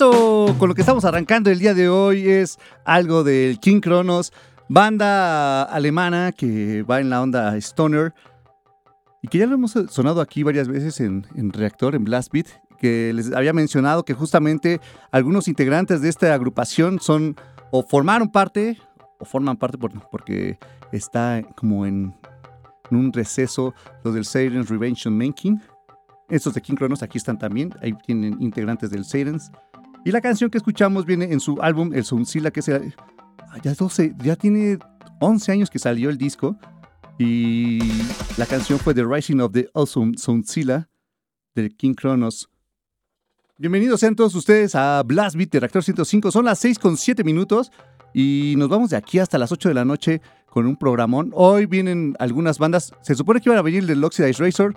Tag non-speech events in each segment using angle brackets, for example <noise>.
Con lo que estamos arrancando el día de hoy es algo del King Kronos, banda alemana que va en la onda Stoner y que ya lo hemos sonado aquí varias veces en, Reactor, en Blast Beat, que les había mencionado que justamente algunos integrantes de esta agrupación son o formaron parte o forman parte porque está como en, un receso los del Satan's Revenge Making. Estos de King Kronos aquí están también, ahí tienen integrantes del Satan's. Y la canción que escuchamos viene en su álbum El Soundzilla, que es ya, 12, ya tiene 11 años que salió el disco. Y la canción fue The Rising of the Awesome Soundzilla del King Kronos. Bienvenidos sean todos ustedes a Blast Beat de Reactor 105. Son las 6 con 7 minutos y nos vamos de aquí hasta las 8 de la noche con un programón. Hoy vienen algunas bandas. Se supone que iban a venir del Oxidized Razor.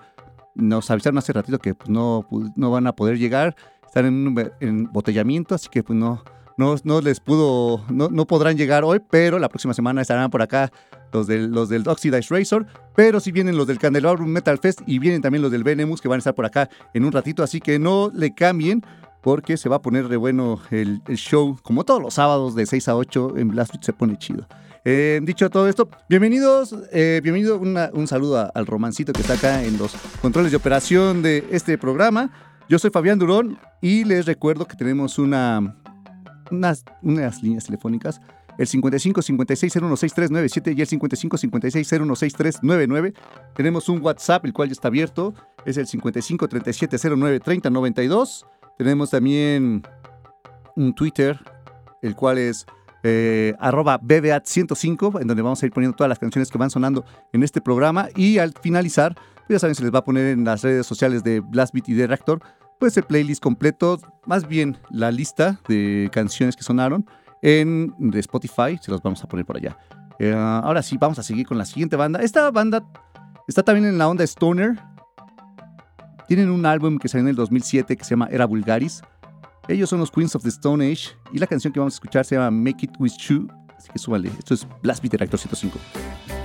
Nos avisaron hace ratito que no, no van a poder llegar. Están en un embotellamiento, así que pues no, no, no les pudo, no, no, podrán llegar hoy, pero la próxima semana estarán por acá los del, los del Oxidized Razor, pero si vienen los del Candelabrum Metal Fest y vienen también los del Venemus que van a estar por acá en un ratito, así que no le cambien porque se va a poner de bueno el, show, como todos los sábados de 6 a 8 en Blast se pone chido. Eh, dicho todo esto, bienvenidos, eh, bienvenido, un saludo al romancito que está acá en los controles de operación de este programa. Yo soy Fabián Durón y les recuerdo que tenemos una, unas, unas líneas telefónicas el 55 56 016397 y el 55 56 016399. Tenemos un WhatsApp, el cual ya está abierto, es el 55 37 09 30 92. Tenemos también un Twitter, el cual es eh, arroba BBAT105, en donde vamos a ir poniendo todas las canciones que van sonando en este programa. Y al finalizar, ya saben, se les va a poner en las redes sociales de Blastbeat y de Reactor, pues el playlist completo, más bien la lista de canciones que sonaron en de Spotify, se los vamos a poner por allá. Eh, ahora sí, vamos a seguir con la siguiente banda. Esta banda está también en la onda Stoner, tienen un álbum que salió en el 2007 que se llama Era Vulgaris. Ellos son los Queens of the Stone Age y la canción que vamos a escuchar se llama Make It With You. Así que súbale. Esto es Blast Beat Reactor 105.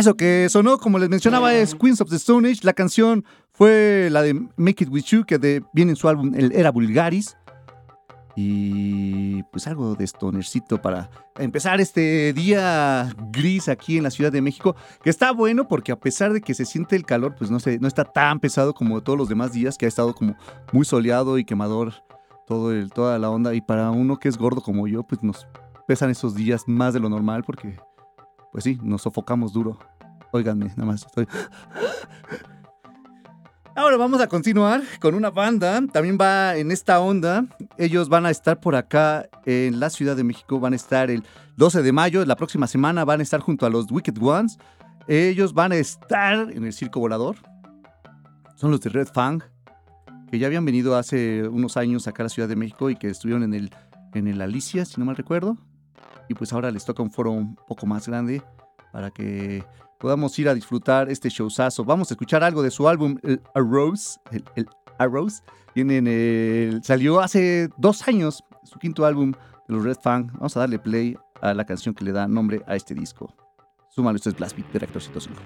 Eso que sonó, como les mencionaba, es Queens of the Stone Age. La canción fue la de Make It With You, que de, viene en su álbum el Era Vulgaris. Y pues algo de stonercito para empezar este día gris aquí en la Ciudad de México, que está bueno porque a pesar de que se siente el calor, pues no, se, no está tan pesado como todos los demás días, que ha estado como muy soleado y quemador todo el, toda la onda. Y para uno que es gordo como yo, pues nos pesan esos días más de lo normal porque, pues sí, nos sofocamos duro. Óiganme, nada más estoy... Ahora vamos a continuar con una banda, también va en esta onda. Ellos van a estar por acá en la Ciudad de México, van a estar el 12 de mayo, la próxima semana van a estar junto a los Wicked Ones. Ellos van a estar en el Circo Volador. Son los de Red Fang, que ya habían venido hace unos años acá a la Ciudad de México y que estuvieron en el, en el Alicia, si no mal recuerdo. Y pues ahora les toca un foro un poco más grande para que podamos ir a disfrutar este showzazo. Vamos a escuchar algo de su álbum, el Arrows. El, el Arrows. el, salió hace dos años, su quinto álbum de los Red Fang. Vamos a darle play a la canción que le da nombre a este disco. Súmalo, esto es Blast Beat, Director 105.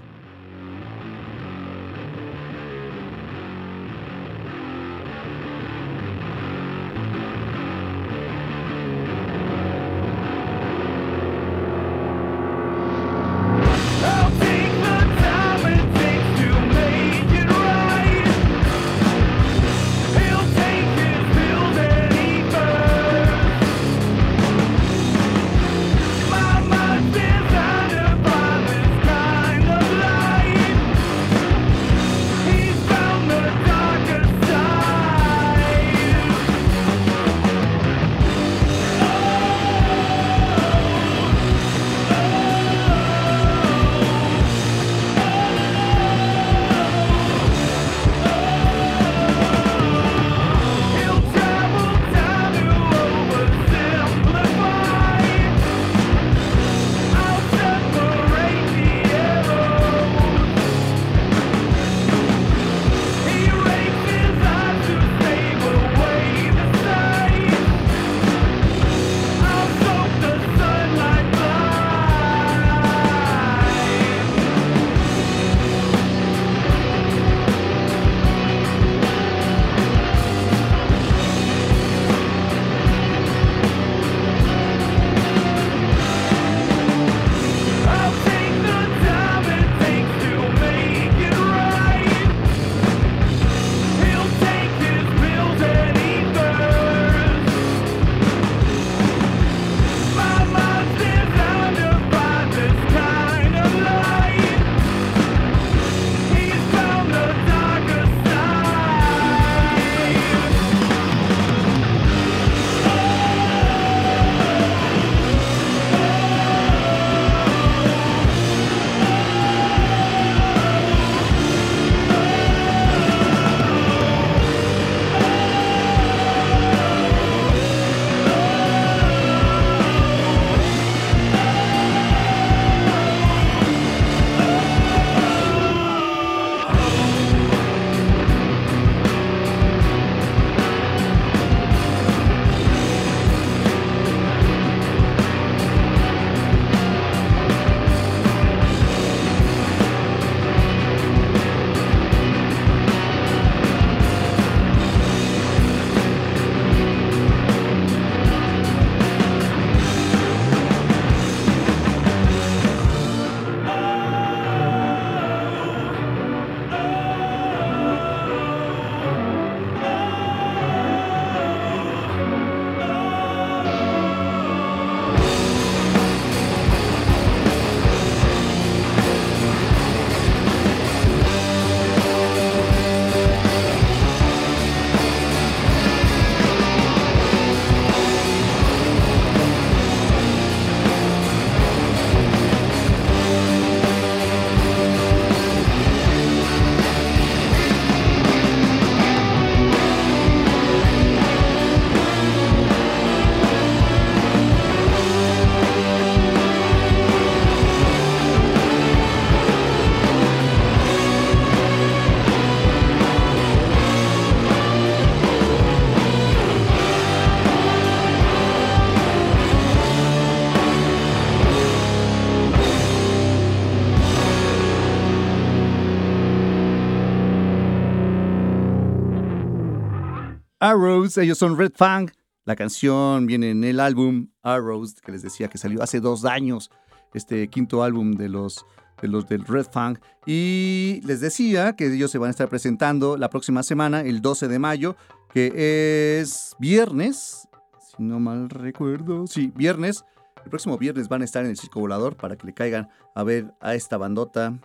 Arrows, ellos son Red Fang. La canción viene en el álbum Arrows, que les decía que salió hace dos años, este quinto álbum de los, de los del Red Fang. Y les decía que ellos se van a estar presentando la próxima semana, el 12 de mayo, que es viernes, si no mal recuerdo, sí, viernes. El próximo viernes van a estar en el Circo Volador para que le caigan a ver a esta bandota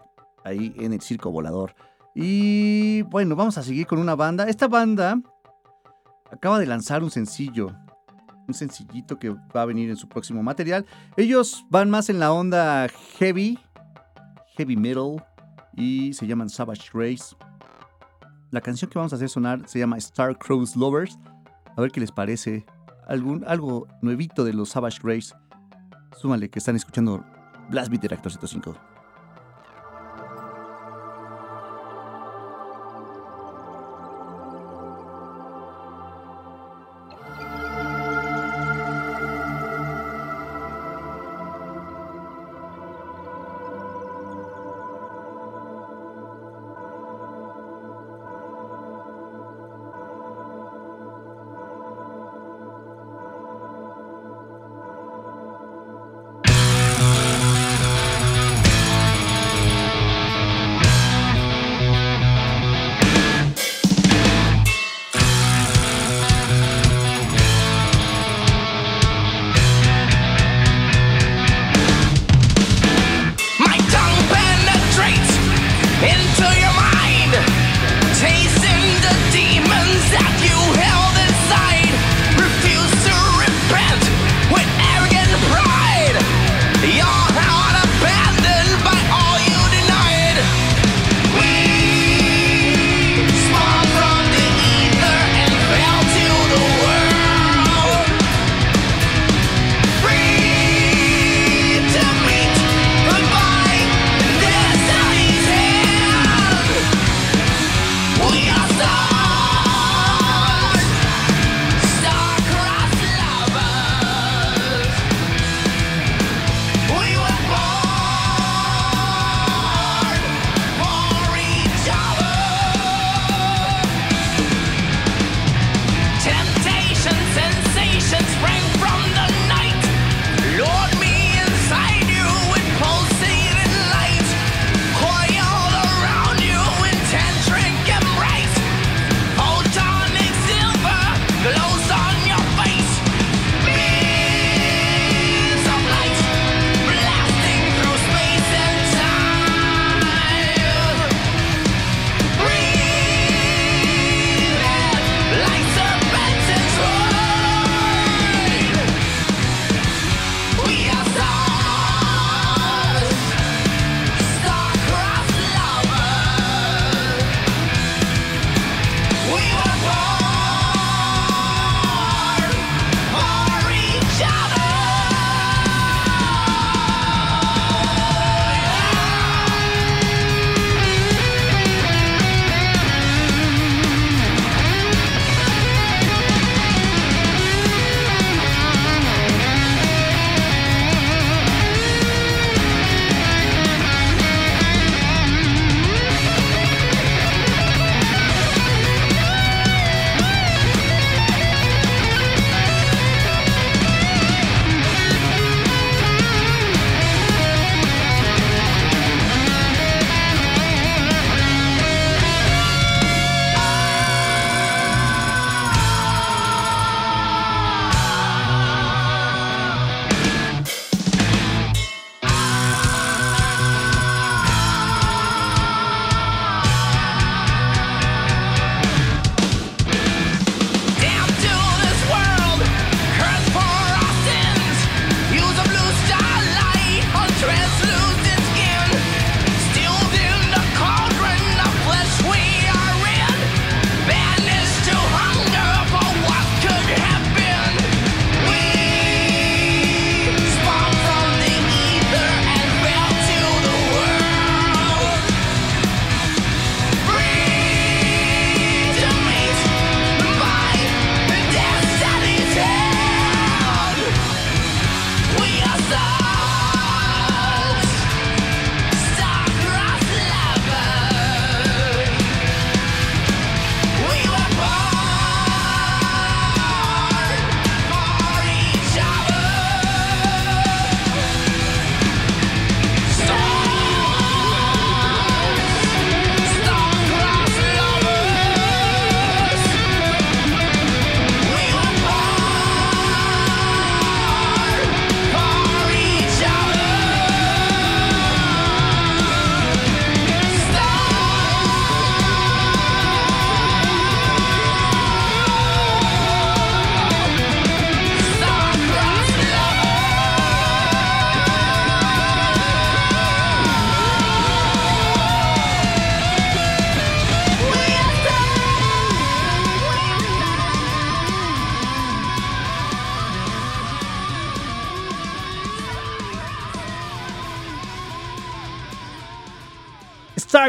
ahí en el Circo Volador. Y bueno, vamos a seguir con una banda. Esta banda acaba de lanzar un sencillo. Un sencillito que va a venir en su próximo material. Ellos van más en la onda heavy, heavy metal y se llaman Savage Race. La canción que vamos a hacer sonar se llama Star Crows Lovers. A ver qué les parece. Algún, algo nuevito de los Savage Race. Súmale que están escuchando Blast Beat Director 105.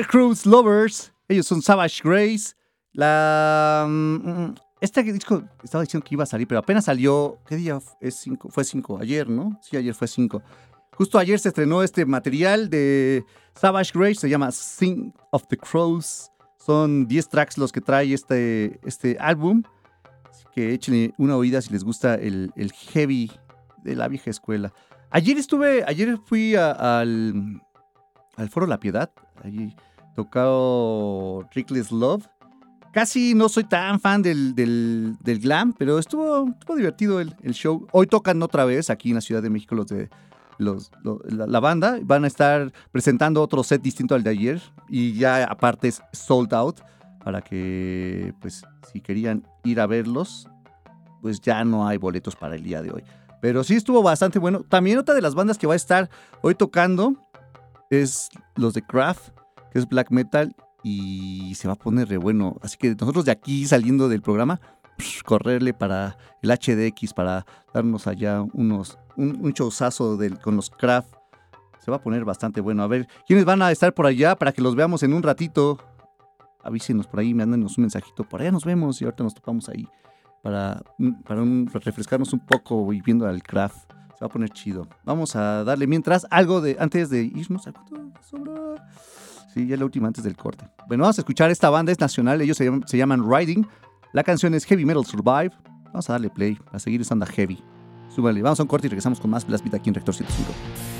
Star Cruise Lovers. Ellos son Savage Grace. La. mm, mm, Este disco estaba diciendo que iba a salir, pero apenas salió. ¿Qué día es 5? Fue 5 ayer, ¿no? Sí, ayer fue 5. Justo ayer se estrenó este material de Savage Grace, se llama Sing of the Crows. Son 10 tracks los que trae este, este álbum. Así que échenle una oída si les gusta el, heavy de la vieja escuela. Ayer estuve, ayer fui al, al Foro La Piedad. Allí tocado Reckless Love. Casi no soy tan fan del, del- glam, pero estuvo, estuvo divertido el, el show. Hoy tocan otra vez aquí en la Ciudad de México los de los, lo- la, la banda. Van a estar presentando otro set distinto al de ayer y ya aparte es sold out para que, pues, si querían ir a verlos, pues ya no hay boletos para el día de hoy. Pero sí estuvo bastante bueno. También otra de las bandas que va a estar hoy tocando es los de Kraft, que es black metal y se va a poner re bueno. Así que nosotros de aquí saliendo del programa, correrle para el HDX para darnos allá unos un, un showzazo con los Kraft. Se va a poner bastante bueno. A ver, ¿quiénes van a estar por allá para que los veamos en un ratito? Avísenos por ahí, mándenos un mensajito. Por allá nos vemos y ahorita nos topamos ahí para, para refrescarnos un poco y viendo al craft. Va a poner chido. Vamos a darle mientras algo de antes de irnos. ¿a? Sí, ya la última antes del corte. Bueno, vamos a escuchar esta banda, es nacional. Ellos se llaman, se llaman Riding. La canción es Heavy Metal Survive. Vamos a darle play a seguir esta onda heavy. Súbale, vamos a un corte y regresamos con más Blast aquí en Rector 105.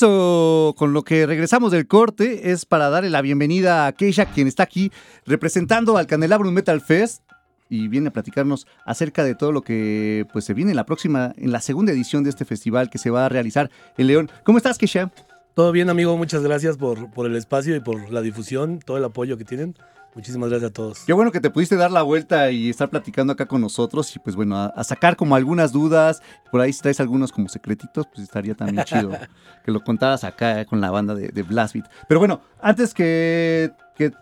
Eso con lo que regresamos del corte es para darle la bienvenida a Keisha, quien está aquí representando al Candelabrum Metal Fest y viene a platicarnos acerca de todo lo que pues se viene en la próxima, en la segunda edición de este festival que se va a realizar en León. ¿Cómo estás, Keisha? Todo bien, amigo. Muchas gracias por, por el espacio y por la difusión, todo el apoyo que tienen. Muchísimas gracias a todos. Qué bueno que te pudiste dar la vuelta y estar platicando acá con nosotros y pues bueno, a, sacar como algunas dudas. Por ahí si traes algunos como secretitos, pues estaría también chido <laughs> que lo contaras acá con la banda de, de Blastbeat. Pero bueno, antes que, que,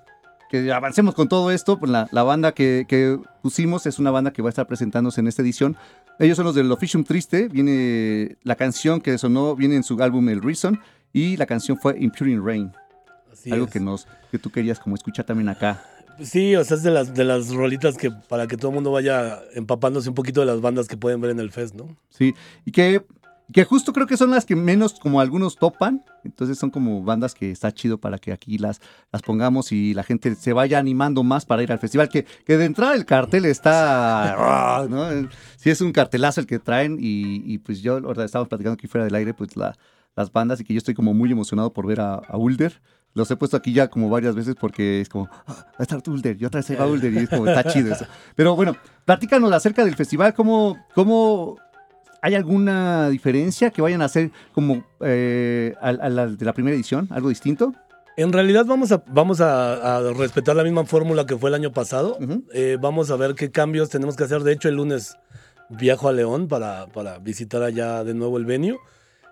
avancemos con todo esto, pues la, la banda que, que, pusimos es una banda que va a estar presentándose en esta edición. Ellos son los del Officium Triste. Viene la canción que sonó, viene en su álbum El Reason y la canción fue Impuring Rain. Algo que nos que tú querías como escuchar también acá. Sí, o sea, es de las, de las rolitas que para que todo el mundo vaya empapándose un poquito de las bandas que pueden ver en el fest, ¿no? Sí, y que, que justo creo que son las que menos como algunos topan, entonces son como bandas que está chido para que aquí las, las pongamos y la gente se vaya animando más para ir al festival, que, que de entrada el cartel está, <laughs> ¿no? Sí es un cartelazo el que traen y, y pues yo, ahora estamos platicando aquí fuera del aire, pues la, las bandas y que yo estoy como muy emocionado por ver a, a Ulder los he puesto aquí ya como varias veces porque es como, ah, va a estar Ulder, y otra vez va Ulder, y es como, está chido eso. Pero bueno, platícanos acerca del festival, ¿cómo, cómo hay alguna diferencia que vayan a hacer como eh, a, la, de la primera edición, algo distinto? En realidad vamos a, vamos a, respetar la misma fórmula que fue el año pasado. Eh, vamos a ver qué cambios tenemos que hacer. De hecho, el lunes viajo a León para, para visitar allá de nuevo el venue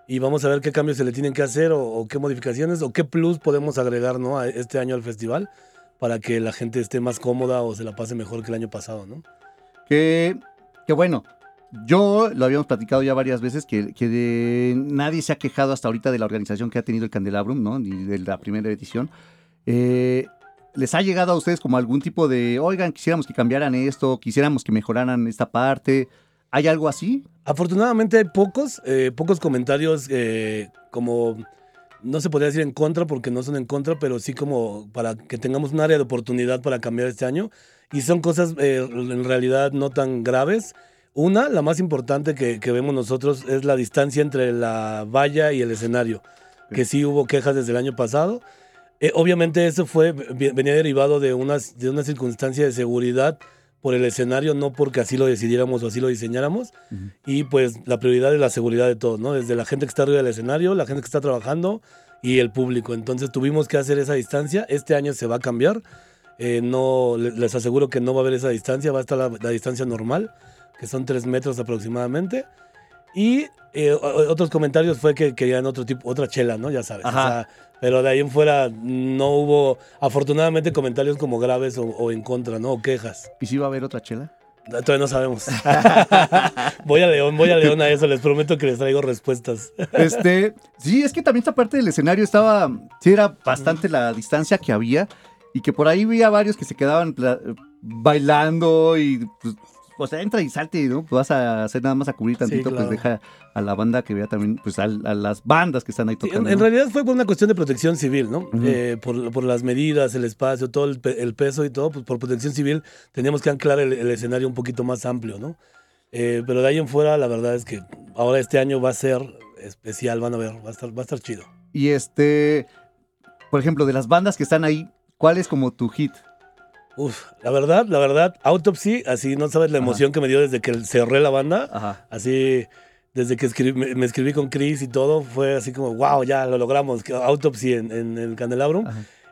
y vamos a ver qué cambios se le tienen que hacer o, qué modificaciones o qué plus podemos agregar ¿no? este año al festival para que la gente esté más cómoda o se la pase mejor que el año pasado, ¿no? Que, bueno, yo lo habíamos platicado ya varias veces que, que nadie se ha quejado hasta ahorita de la organización que ha tenido el Candelabrum, ¿no? Ni de la primera edición. Eh, ¿Les ha llegado a ustedes como algún tipo de, oigan, quisiéramos que cambiaran esto, quisiéramos que mejoraran esta parte? ¿Hay algo así? Afortunadamente hay pocos, eh, pocos comentarios eh, como, no se podría decir en contra porque no son en contra, pero sí como para que tengamos un área de oportunidad para cambiar este año. Y son cosas eh, en realidad no tan graves. Una, la más importante que, vemos nosotros es la distancia entre la valla y el escenario, que sí hubo quejas desde el año pasado. obviamente eso fue, venía derivado de, unas, de una circunstancia de seguridad por el escenario, no porque así lo decidiéramos o así lo diseñáramos. Y pues la prioridad es la seguridad de todos, ¿no? Desde la gente que está arriba del escenario, la gente que está trabajando y el público. Entonces tuvimos que hacer esa distancia. Este año se va a cambiar. Eh, no, les aseguro que no va a haber esa distancia, va a estar la, distancia normal, que son tres metros aproximadamente. Y eh, otros comentarios fue que querían otro tipo, otra chela, ¿no? Ya sabes. Pero de ahí en fuera no hubo, afortunadamente, comentarios como graves o, en contra, ¿no? O quejas. ¿Y si va a haber otra chela? Todavía no sabemos. <laughs> <laughs> voy a León, voy a León a eso, les prometo que les traigo respuestas. <laughs> este, sí, es que también esta parte del escenario estaba, sí, era bastante la distancia que había y que por ahí había varios que se quedaban bailando y pues, o sea, entra y salte, ¿no? Pues vas a hacer nada más a cubrir tantito, pues deja a la banda que vea también, pues a, las bandas que están ahí tocando. en, realidad fue por una cuestión de protección civil, ¿no? Eh, por, las medidas, el espacio, todo el, peso y todo, pues por protección civil teníamos que anclar el, escenario un poquito más amplio, ¿no? Eh, pero de ahí en fuera, la verdad es que ahora este año va a ser especial, van a ver, va a estar, va a estar chido. Y este, por ejemplo, de las bandas que están ahí, ¿cuál es como tu hit? Uf, la verdad, la verdad, Autopsy, así no sabes la emoción que me dio desde que cerré la banda. Ajá. Así, desde que me, escribí con Chris y todo, fue así como, wow, ya lo logramos. Autopsy en, el Candelabrum.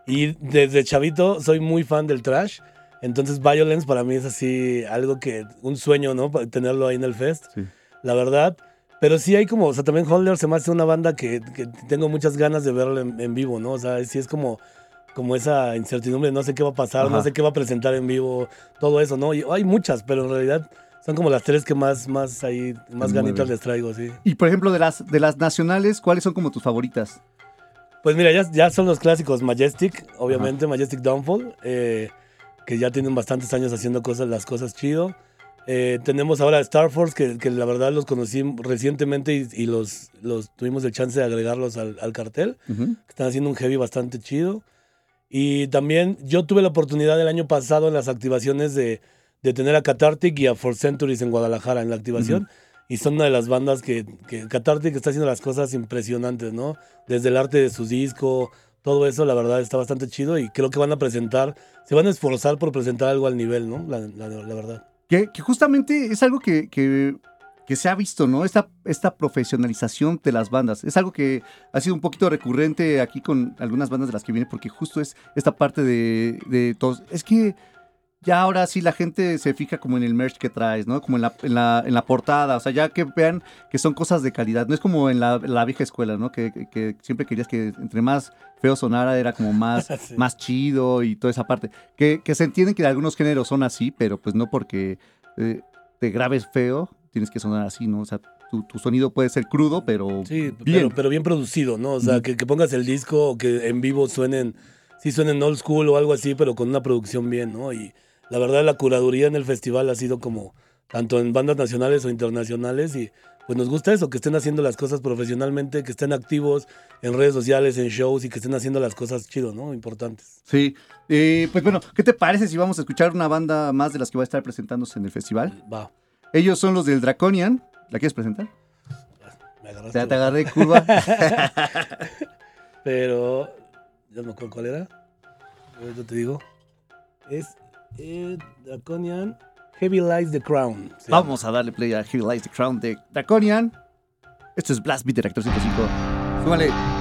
Y desde chavito soy muy fan del trash. Entonces, Violence para mí es así algo que, un sueño, ¿no? Tenerlo ahí en el fest. Sí. La verdad. Pero sí hay como, o sea, también Holder se me hace una banda que, tengo muchas ganas de verla en, en, vivo, ¿no? O sea, sí es como como esa incertidumbre, no sé qué va a pasar, no sé qué va a presentar en vivo, todo eso, ¿no? hay muchas, pero en realidad son como las tres que más, más ahí, más ganitas les traigo, sí. Y por ejemplo, de las, de las nacionales, ¿cuáles son como tus favoritas? Pues mira, ya, ya son los clásicos Majestic, obviamente, Majestic Downfall, eh, que ya tienen bastantes años haciendo cosas, las cosas chido. Eh, tenemos ahora Star Force, que, que, la verdad los conocí recientemente y, los, los tuvimos el chance de agregarlos al, cartel. Están haciendo un heavy bastante chido. Y también yo tuve la oportunidad el año pasado en las activaciones de, de tener a Cathartic y a For Centuries en Guadalajara en la activación. y son una de las bandas que, que Cathartic está haciendo las cosas impresionantes, ¿no? Desde el arte de su disco, todo eso, la verdad, está bastante chido y creo que van a presentar, se van a esforzar por presentar algo al nivel, ¿no? La, la- la verdad. Que, que justamente es algo que, que- que se ha visto, ¿no? Esta, esta profesionalización de las bandas. Es algo que ha sido un poquito recurrente aquí con algunas bandas de las que viene, porque justo es esta parte de, de todos. Es que ya ahora sí la gente se fija como en el merch que traes, ¿no? Como en la, en la, en la portada. O sea, ya que vean que son cosas de calidad. No es como en la, la vieja escuela, ¿no? Que, que- que siempre querías que entre más feo sonara era como más, <laughs> Sí. más chido y toda esa parte. Que, que se entiende que algunos géneros son así, pero pues no porque eh, te grabes feo, tienes que sonar así, ¿no? O sea, tu, tu sonido puede ser crudo, pero Sí, bien. pero, pero bien producido, ¿no? O sea, que pongas el disco o que en vivo suenen, sí suenen old school o algo así, pero con una producción bien, ¿no? Y la verdad, la curaduría en el festival ha sido como tanto en bandas nacionales o internacionales y pues nos gusta eso, que estén haciendo las cosas profesionalmente, que estén activos en redes sociales, en shows y que estén haciendo las cosas chido, ¿no? Importantes. Sí. Eh, pues bueno, ¿qué te parece si vamos a escuchar una banda más de las que va a estar presentándose en el festival? Va, Ellos son los del Draconian. ¿La quieres presentar? me agarraste. Ya te agarré <laughs> curva. <laughs> Pero, ya no me acuerdo cuál era. Ahorita te digo. Es eh, Draconian Heavy Lies the Crown. Vamos a darle play a Heavy Lies the Crown de Draconian. Esto es Blast Beat de Reactor 105. Súmale.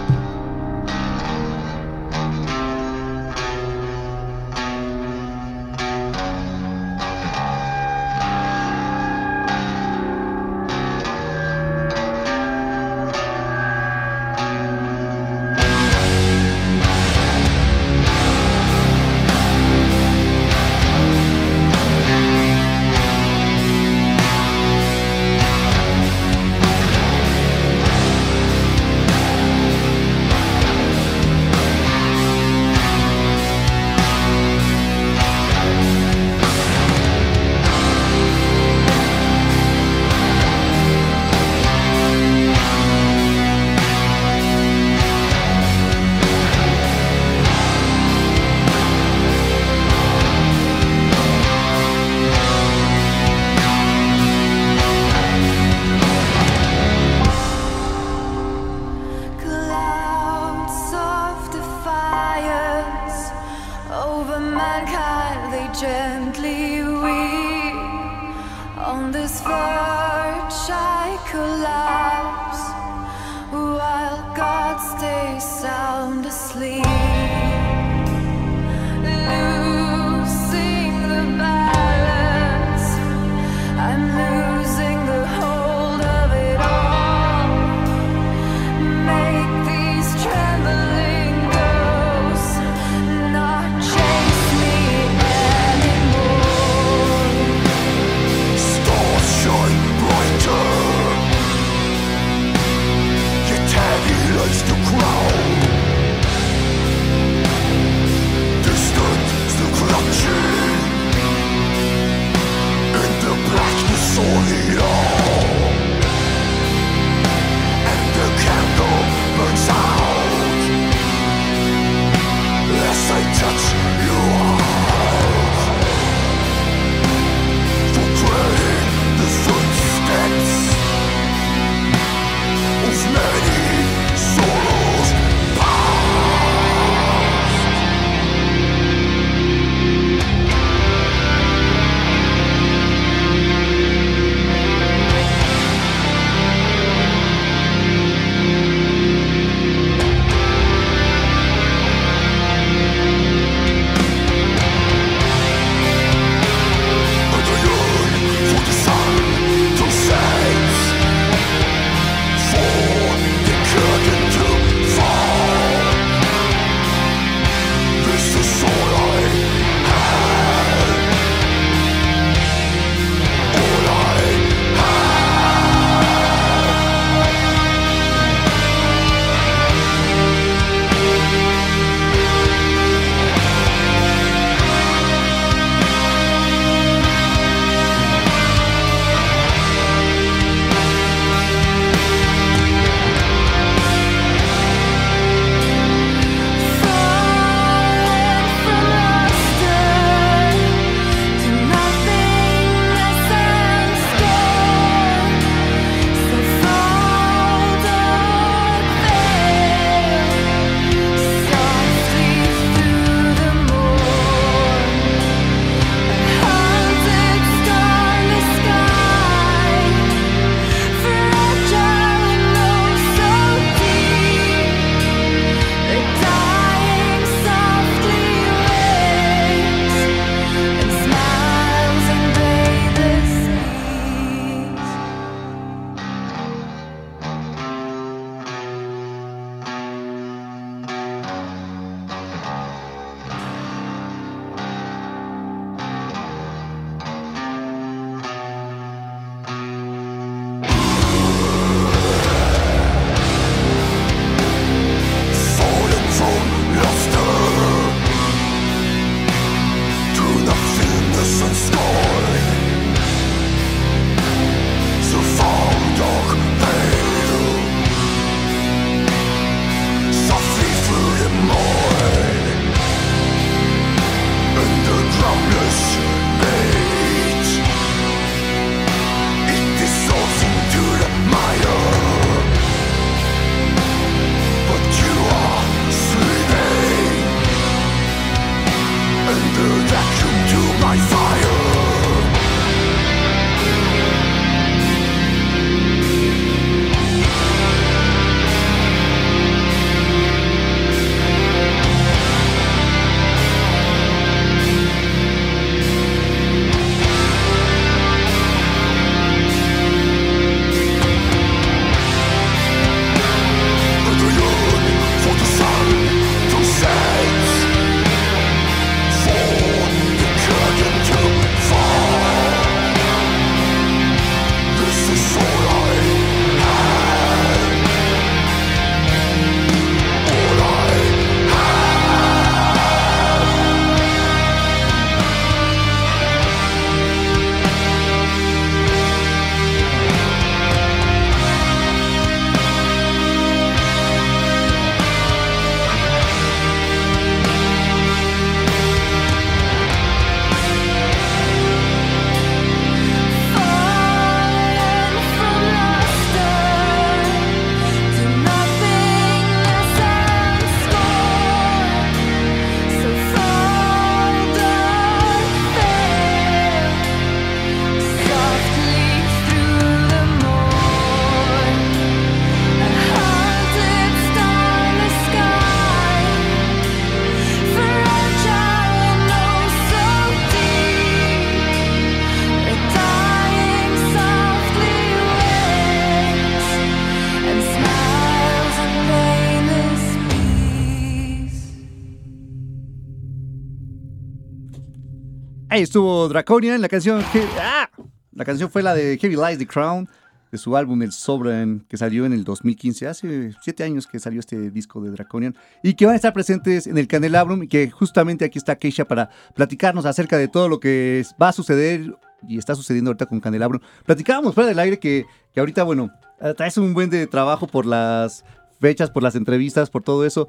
Ahí estuvo Draconian, la canción. ¡Ah! La canción fue la de Heavy Lies the Crown, de su álbum El Sovereign, que salió en el 2015. Hace siete años que salió este disco de Draconian. Y que van a estar presentes en el Candelabrum. Y que justamente aquí está Keisha para platicarnos acerca de todo lo que va a suceder y está sucediendo ahorita con Candelabrum. Platicábamos fuera del aire que, que ahorita, bueno, traes un buen de trabajo por las fechas, por las entrevistas, por todo eso.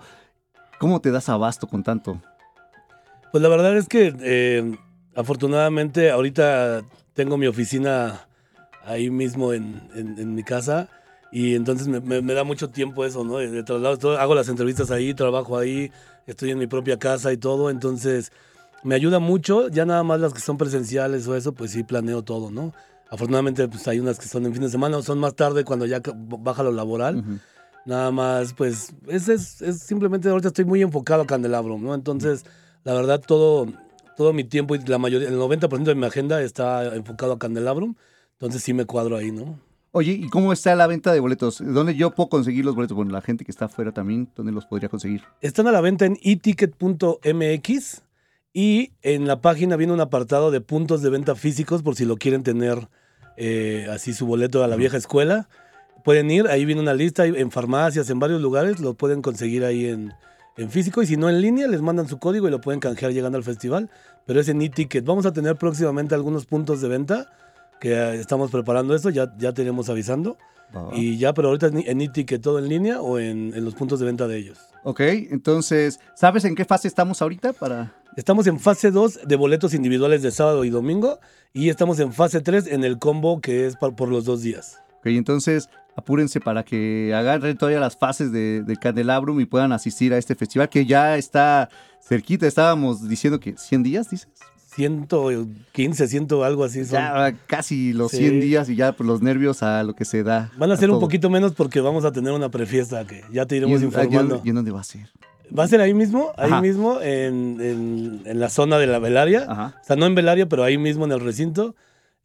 ¿Cómo te das abasto con tanto? Pues la verdad es que eh, afortunadamente ahorita tengo mi oficina ahí mismo en, en- en mi casa y entonces me, me- me da mucho tiempo eso, ¿no? De, traslado, todo- hago las entrevistas ahí, trabajo ahí, estoy en mi propia casa y todo, entonces me ayuda mucho, ya nada más las que son presenciales o eso, pues sí planeo todo, ¿no? Afortunadamente pues hay unas que son en fin de semana o son más tarde cuando ya baja lo laboral. Nada más, pues, es, es, es simplemente ahorita estoy muy enfocado a Candelabro, ¿no? Entonces, la verdad, todo, todo mi tiempo y la mayoría, el 90% de mi agenda está enfocado a Candelabrum. Entonces sí me cuadro ahí, ¿no? Oye, ¿y cómo está la venta de boletos? ¿Dónde yo puedo conseguir los boletos? Bueno, la gente que está afuera también, ¿dónde los podría conseguir? Están a la venta en eticket.mx y en la página viene un apartado de puntos de venta físicos por si lo quieren tener eh, así su boleto a la vieja escuela. Pueden ir, ahí viene una lista en farmacias, en varios lugares, lo pueden conseguir ahí en, en físico y si no en línea les mandan su código y lo pueden canjear llegando al festival, pero es en e-ticket. Vamos a tener próximamente algunos puntos de venta que eh, estamos preparando eso, ya, ya tenemos avisando. Y ya, pero ahorita en en e-ticket todo en línea o en, en los puntos de venta de ellos. Ok, entonces, ¿sabes en qué fase estamos ahorita para...? Estamos en fase 2 de boletos individuales de sábado y domingo y estamos en fase 3 en el combo que es por los dos días. Ok, entonces apúrense para que agarren todavía las fases de, de Candelabrum y puedan asistir a este festival que ya está cerquita. Estábamos diciendo que 100 días, dices. 115, 100 algo así son. Ya casi los Sí. 100 días y ya pues, los nervios a lo que se da. Van a ser un poquito menos porque vamos a tener una prefiesta que ya te ¿Y iremos en, informando. ¿y en dónde va a ser? Va a ser ahí mismo, ahí Ajá. mismo, en, en- en la zona de la velaria. Ajá. O sea, no en velaria, pero ahí mismo en el recinto.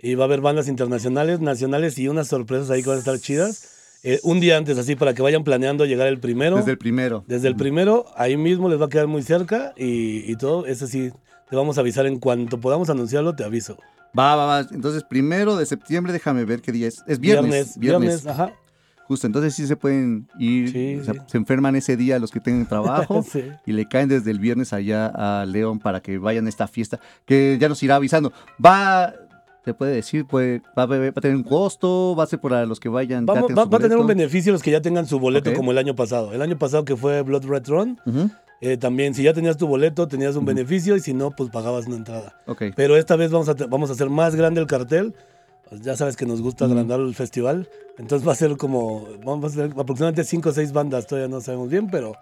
Y va a haber bandas internacionales, nacionales y unas sorpresas ahí que van a estar chidas. Eh, un día antes, así, para que vayan planeando llegar el primero. Desde el primero. Desde el primero, ahí mismo les va a quedar muy cerca y, y todo. Eso sí, te vamos a avisar en cuanto podamos anunciarlo, te aviso. Va, va, va. Entonces, primero de septiembre, déjame ver qué día es. Es viernes. Viernes, ajá. Justo, entonces sí se pueden ir, Sí, o sea, sí. se enferman ese día los que tengan trabajo <laughs> Sí. y le caen desde el viernes allá a León para que vayan a esta fiesta, que ya nos irá avisando. Va, se puede decir, pues, va, a va tener un costo, va a ser para los que vayan. va, su va a tener un beneficio los que ya tengan su boleto como el año pasado. El año pasado que fue Blood Red Run, eh, también si ya tenías tu boleto tenías un beneficio y si no, pues pagabas una entrada. Ok. Pero esta vez vamos a, vamos a hacer más grande el cartel. Pues ya sabes que nos gusta agrandar el festival. Entonces va a ser como, vamos a tener aproximadamente 5 o 6 bandas, todavía no sabemos bien, pero,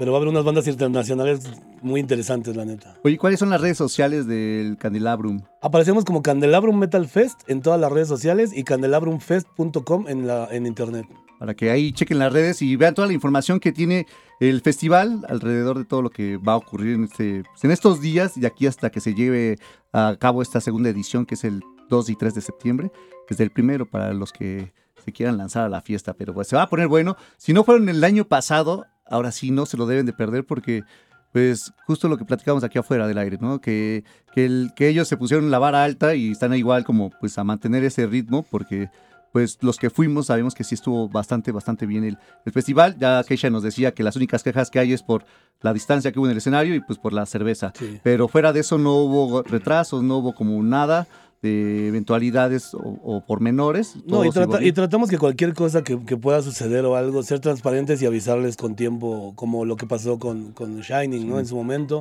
pero va a haber unas bandas internacionales muy interesantes, la neta. Oye, ¿cuáles son las redes sociales del Candelabrum? Aparecemos como Candelabrum Metal Fest en todas las redes sociales y candelabrumfest.com en, la, en internet. Para que ahí chequen las redes y vean toda la información que tiene el festival alrededor de todo lo que va a ocurrir en, este, pues, en estos días y aquí hasta que se lleve a cabo esta segunda edición que es el 2 y 3 de septiembre, desde el primero para los que se quieran lanzar a la fiesta, pero pues se va a poner bueno. Si no fueron el año pasado, ahora sí no se lo deben de perder porque pues justo lo que platicamos aquí afuera del aire, ¿no? Que, que, el- que ellos se pusieron la vara alta y están igual como pues a mantener ese ritmo porque pues los que fuimos sabemos que sí estuvo bastante, bastante bien el, el festival. Ya Keisha nos decía que las únicas quejas que hay es por la distancia que hubo en el escenario y pues por la cerveza. Sí. Pero fuera de eso no hubo retrasos, no hubo como nada de eventualidades o, o pormenores. No, y, trata- tratamos que cualquier cosa que, que pueda suceder o algo, ser transparentes y avisarles con tiempo, como lo que pasó con, con Shining, ¿no? En su momento.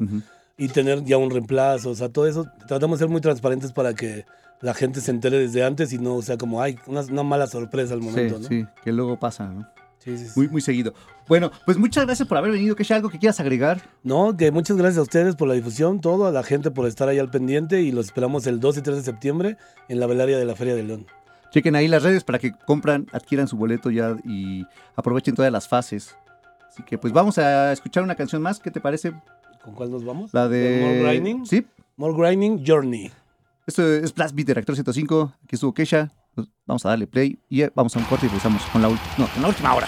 Y tener ya un reemplazo, o sea, todo eso, tratamos de ser muy transparentes para que la gente se entere desde antes y no sea como, ay, una, una mala sorpresa al momento, sí, ¿no? sí, que luego pasa, ¿no? Sí, sí, sí. Muy, muy seguido. Bueno, pues muchas gracias por haber venido. Keisha, ¿algo que quieras agregar? No, que muchas gracias a ustedes por la difusión, todo, a la gente por estar ahí al pendiente y los esperamos el 2 y 3 de septiembre en la velaria de la Feria de León. Chequen ahí las redes para que compran, adquieran su boleto ya y aprovechen todas las fases. Así que pues vamos a escuchar una canción más. ¿Qué te parece? ¿Con cuál nos vamos? La de... More Grinding. Sí. More Grinding Journey. Esto es Blast Beat de Reactor 105. Aquí estuvo Kesha. Vamos a darle play y eh, vamos a un corte y regresamos con la, no, con la última hora.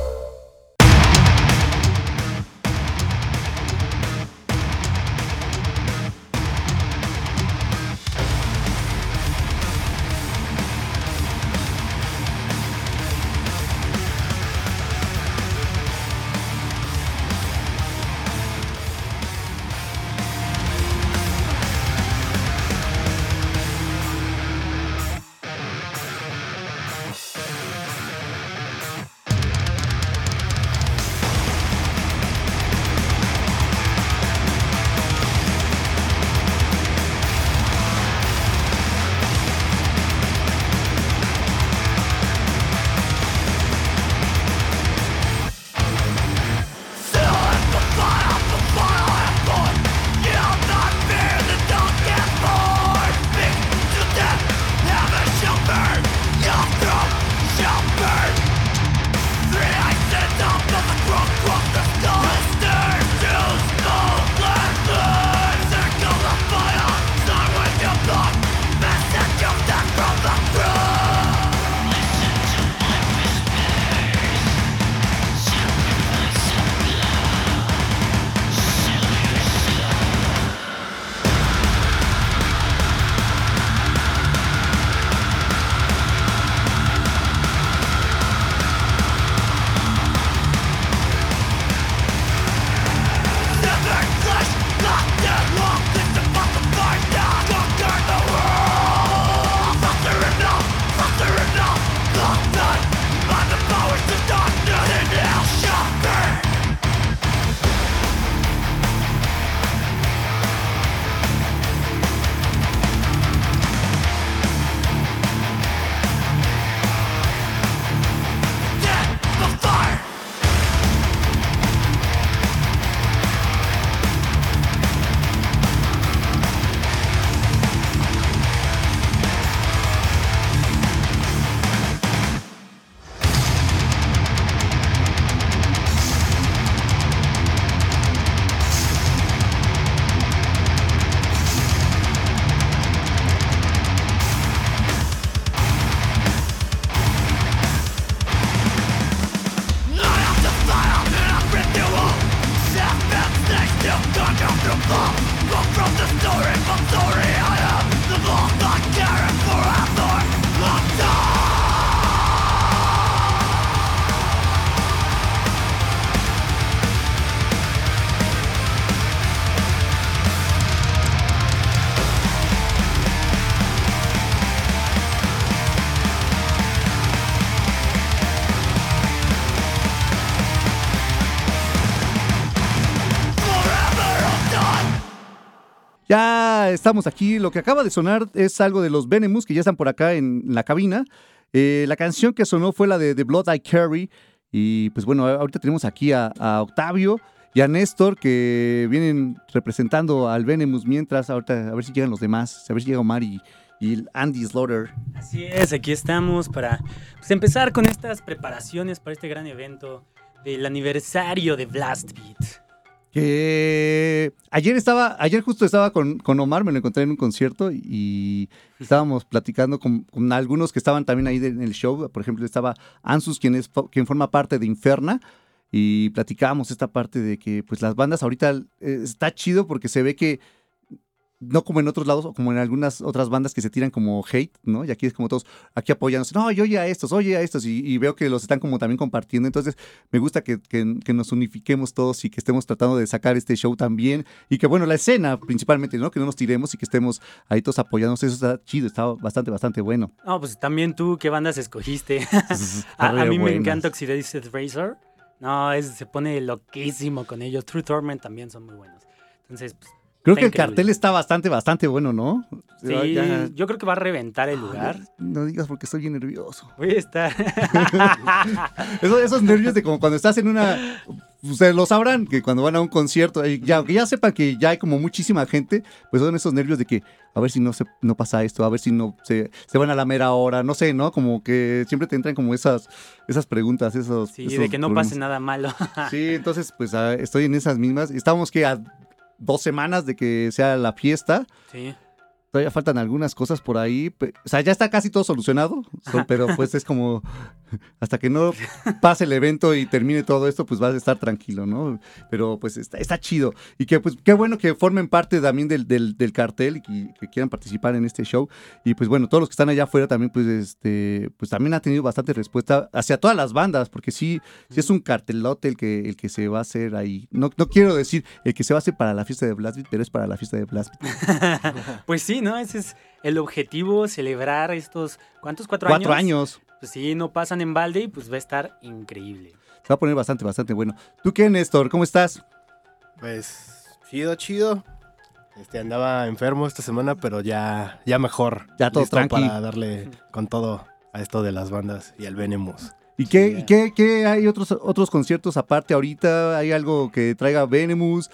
Ya estamos aquí. Lo que acaba de sonar es algo de los Venemus que ya están por acá en la cabina. Eh, la canción que sonó fue la de The Blood I Carry. Y pues bueno, ahorita tenemos aquí a, Octavio y a Néstor que vienen representando al Venemus mientras ahorita a ver si llegan los demás, a ver si llega Omar y, y Andy Slaughter. Así es, aquí estamos para pues, empezar con estas preparaciones para este gran evento del aniversario de Blast Beat. Que ayer estaba, ayer justo estaba con, con Omar, me lo encontré en un concierto y estábamos platicando con, algunos que estaban también ahí en el show. Por ejemplo, estaba Ansus, quien, es, quien forma parte de Inferna, y platicábamos esta parte de que pues las bandas ahorita eh, está chido porque se ve que no como en otros lados o como en algunas otras bandas que se tiran como hate, ¿no? Y aquí es como todos, aquí apoyándose, no, yo oye a estos, oye a estos, y, y veo que los están como también compartiendo. Entonces, me gusta que, que- que nos unifiquemos todos y que estemos tratando de sacar este show también. Y que, bueno, la escena principalmente, ¿no? Que no nos tiremos y que estemos ahí todos apoyándonos. Eso está chido, está bastante, bastante bueno. No, pues también tú, ¿qué bandas escogiste? <laughs> <laughs> A, mí me encanta Oxidated Razor. No, es, se pone loquísimo con ellos. True Torment también son muy buenos. Entonces, pues, Creo que el increíble. cartel está bastante, bastante bueno, ¿no? sí, Ya- yo creo que va a reventar el lugar. No digas porque estoy bien nervioso. Voy a estar. <laughs> Esos, esos nervios de como cuando estás en una. Ustedes lo sabrán, que cuando van a un concierto, y ya, aunque ya sepan que ya hay como muchísima gente, pues son esos nervios de que a ver si no se no pasa esto, a ver si no se, se van a la mera hora, no sé, ¿no? Como que siempre te entran como esas, esas preguntas, esos. Sí, esos de que no problemas. pase nada malo. Sí, entonces, pues ah, estoy en esas mismas. Estamos que a dos semanas de que sea la fiesta. sí. Todavía faltan algunas cosas por ahí. O sea, ya está casi todo solucionado, pero pues es como hasta que no pase el evento y termine todo esto, pues vas a estar tranquilo, ¿no? Pero pues está, está chido. Y que pues qué bueno que formen parte también del, del- del cartel y que, que quieran participar en este show. Y pues bueno, todos los que están allá afuera también, pues este, pues también ha tenido bastante respuesta hacia todas las bandas, porque sí, sí es un cartelote el que, el que se va a hacer ahí. No, no quiero decir el que se va a hacer para la fiesta de Blastbeat, pero es para la fiesta de Blastbeat. <laughs> Pues sí, ¿no? Ese es el objetivo, celebrar estos, ¿cuántos? ¿Cuatro, Cuatro años. Pues sí, no pasan en balde y pues va a estar increíble. Se va a poner bastante, bastante bueno. ¿Tú qué, Néstor? ¿Cómo estás? Pues chido, chido. Este andaba enfermo esta semana, pero ya, ya mejor. Ya todo Listo tranqui. para darle con todo a esto de las bandas y al Venemus. ¿Y qué, Sí, qué, qué hay otros, otros conciertos aparte ahorita? ¿Hay algo que traiga Venemus?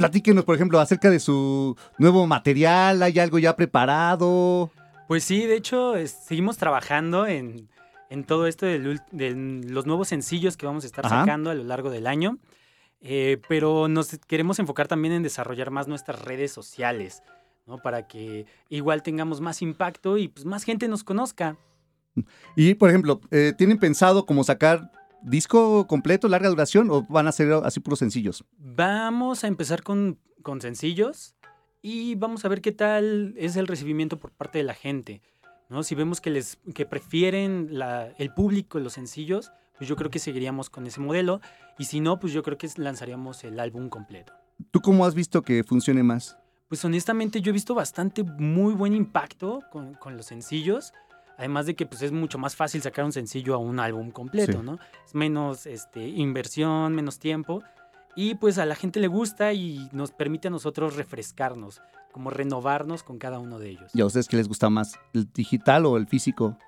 Platíquenos, por ejemplo, acerca de su nuevo material. ¿Hay algo ya preparado? Pues sí, de hecho, es- seguimos trabajando en, en todo esto del de los nuevos sencillos que vamos a estar Ajá. sacando a lo largo del año. Eh, pero nos queremos enfocar también en desarrollar más nuestras redes sociales, ¿no? Para que igual tengamos más impacto y pues más gente nos conozca. Y, por ejemplo, eh, ¿tienen pensado como sacar disco completo, larga duración, o van a ser así puros sencillos? Vamos a empezar con, con sencillos y vamos a ver qué tal es el recibimiento por parte de la gente. ¿no? Si vemos que, les, que prefieren la- el público los sencillos, pues yo creo que seguiríamos con ese modelo. Y si no, pues yo creo que lanzaríamos el álbum completo. ¿Tú cómo has visto que funcione más? Pues honestamente yo he visto bastante muy buen impacto con, con los sencillos. Además de que pues es mucho más fácil sacar un sencillo a un álbum completo, Sí. ¿no? Es menos este, inversión, menos tiempo. Y pues a la gente le gusta y nos permite a nosotros refrescarnos, como renovarnos con cada uno de ellos. ¿Y a ustedes qué les gusta más? ¿El digital o el físico?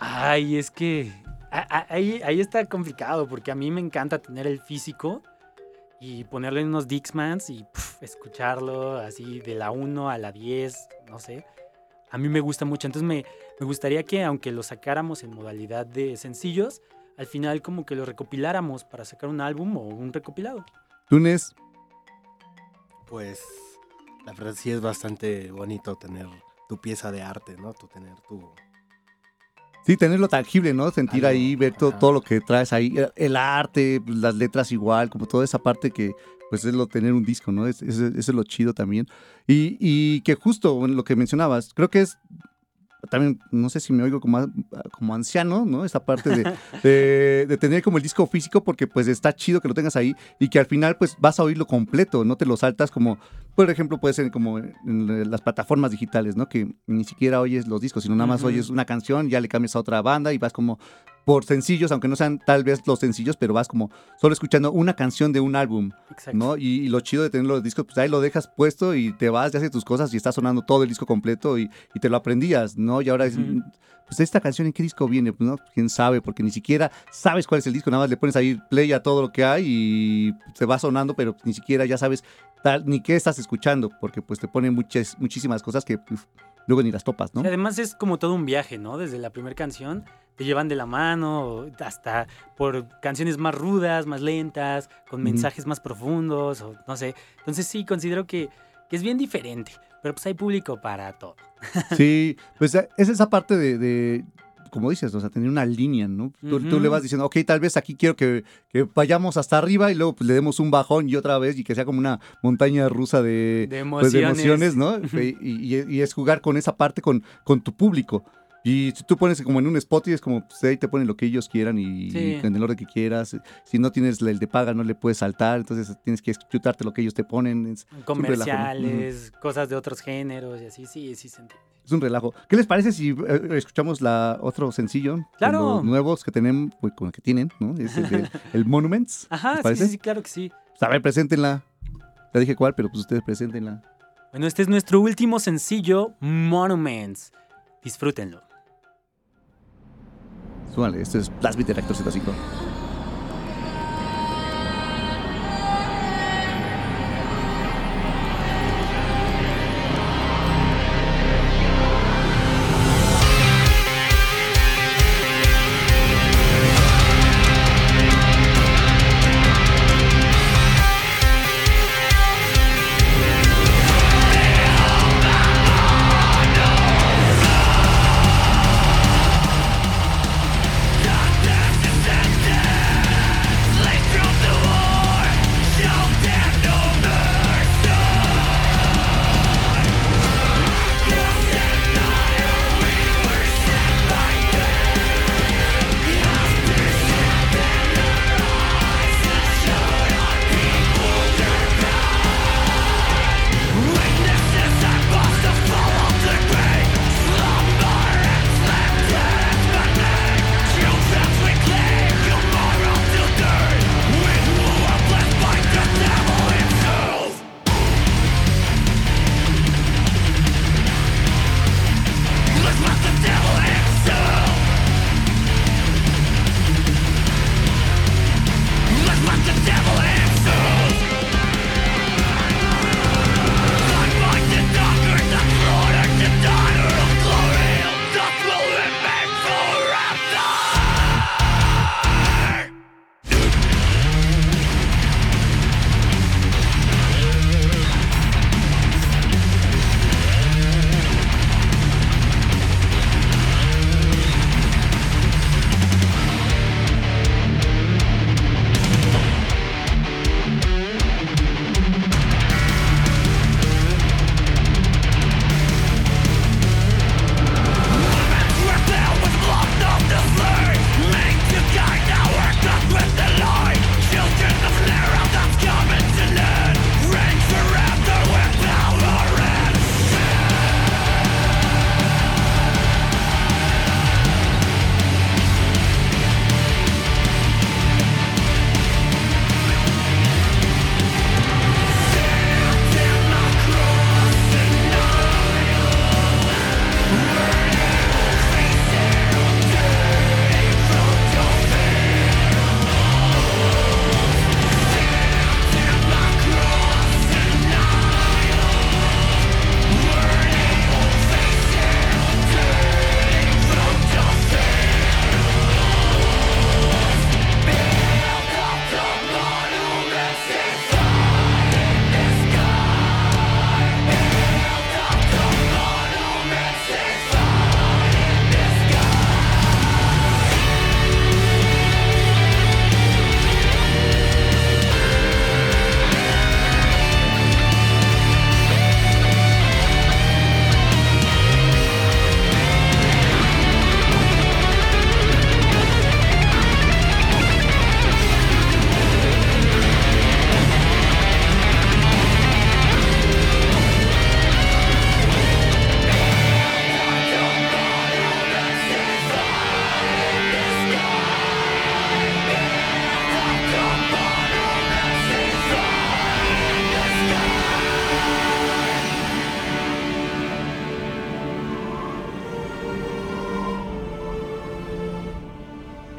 Ay, es que ahí, ahí está complicado porque a mí me encanta tener el físico y ponerle unos Dixmans y puf, escucharlo así de la 1 a la 10, no sé. A mí me gusta mucho, entonces me, me gustaría que aunque lo sacáramos en modalidad de sencillos, al final como que lo recopiláramos para sacar un álbum o un recopilado. ¿Túnez? Pues la verdad sí es bastante bonito tener tu pieza de arte, ¿no? Tu tener tu... Sí, tenerlo tangible, ¿no? Sentir Algo, ahí, ver todo, todo lo que traes ahí, el- arte, las letras igual, como toda esa parte que, pues es lo tener un disco, ¿no? Es, es- eso es lo chido también. Y, y que justo bueno, lo que mencionabas, creo que es, también, no sé si me oigo como, como anciano, ¿no? Esa parte de, <laughs> de, de tener como el disco físico, porque pues está chido que lo tengas ahí y que al final pues vas a oírlo completo, no te lo saltas como, por ejemplo, puede ser como en las plataformas digitales, ¿no? Que ni siquiera oyes los discos, sino nada más Ujú. oyes una canción, ya le cambias a otra banda y vas como por sencillos, aunque no sean tal vez los sencillos, pero vas como solo escuchando una canción de un álbum, Exacto. ¿no? Y, y lo chido de tener los discos, pues ahí lo dejas puesto y te vas, ya haces tus cosas y está sonando todo el disco completo y, y te lo aprendías, ¿no? Y ahora es, pues esta canción en qué disco viene, pues no, quién sabe, porque ni siquiera sabes cuál es el disco, nada más le pones ahí play a todo lo que hay y te va sonando, pero ni siquiera ya sabes tal, ni qué estás escuchando, porque pues te pone muchas, muchísimas cosas que pues, luego ni las topas, ¿no? Y además es como todo un viaje, ¿no? Desde la primera canción te llevan de la mano hasta por canciones más rudas, más lentas, con mensajes más profundos, o no sé. Entonces sí, considero que, que es bien diferente, pero pues hay público para todo. Sí, pues eh, es esa parte de, de, como dices, o sea, tener una línea, ¿no? Tú, le vas diciendo, ok, tal vez aquí quiero que, que vayamos hasta arriba y luego pues, le demos un bajón y otra vez y que sea como una montaña rusa de, De pues, de emociones. emociones, ¿no? <laughs> y, y- y es jugar con esa parte con, con tu público. Y tú pones como en un spot y es como, pues ahí te ponen lo que ellos quieran y, Sí. en el orden que quieras. Si no tienes el de paga, no le puedes saltar, entonces tienes que chutarte lo que ellos te ponen. Comerciales, cosas de otros géneros y así, sí, sí se entiende. es un relajo. ¿Qué les parece si eh, escuchamos la otro sencillo? Claro. Los nuevos que tenemos, pues, con el que tienen, ¿no? Es el, de- <laughs> el Monuments. Ajá, ¿Les sí, sí, sí, claro que sí. Pues, a ver, preséntenla. Ya dije cuál, pero pues ustedes preséntenla. Bueno, este es nuestro último sencillo, Monuments. Disfrútenlo. Vale, este es Blast Beat Electro 75.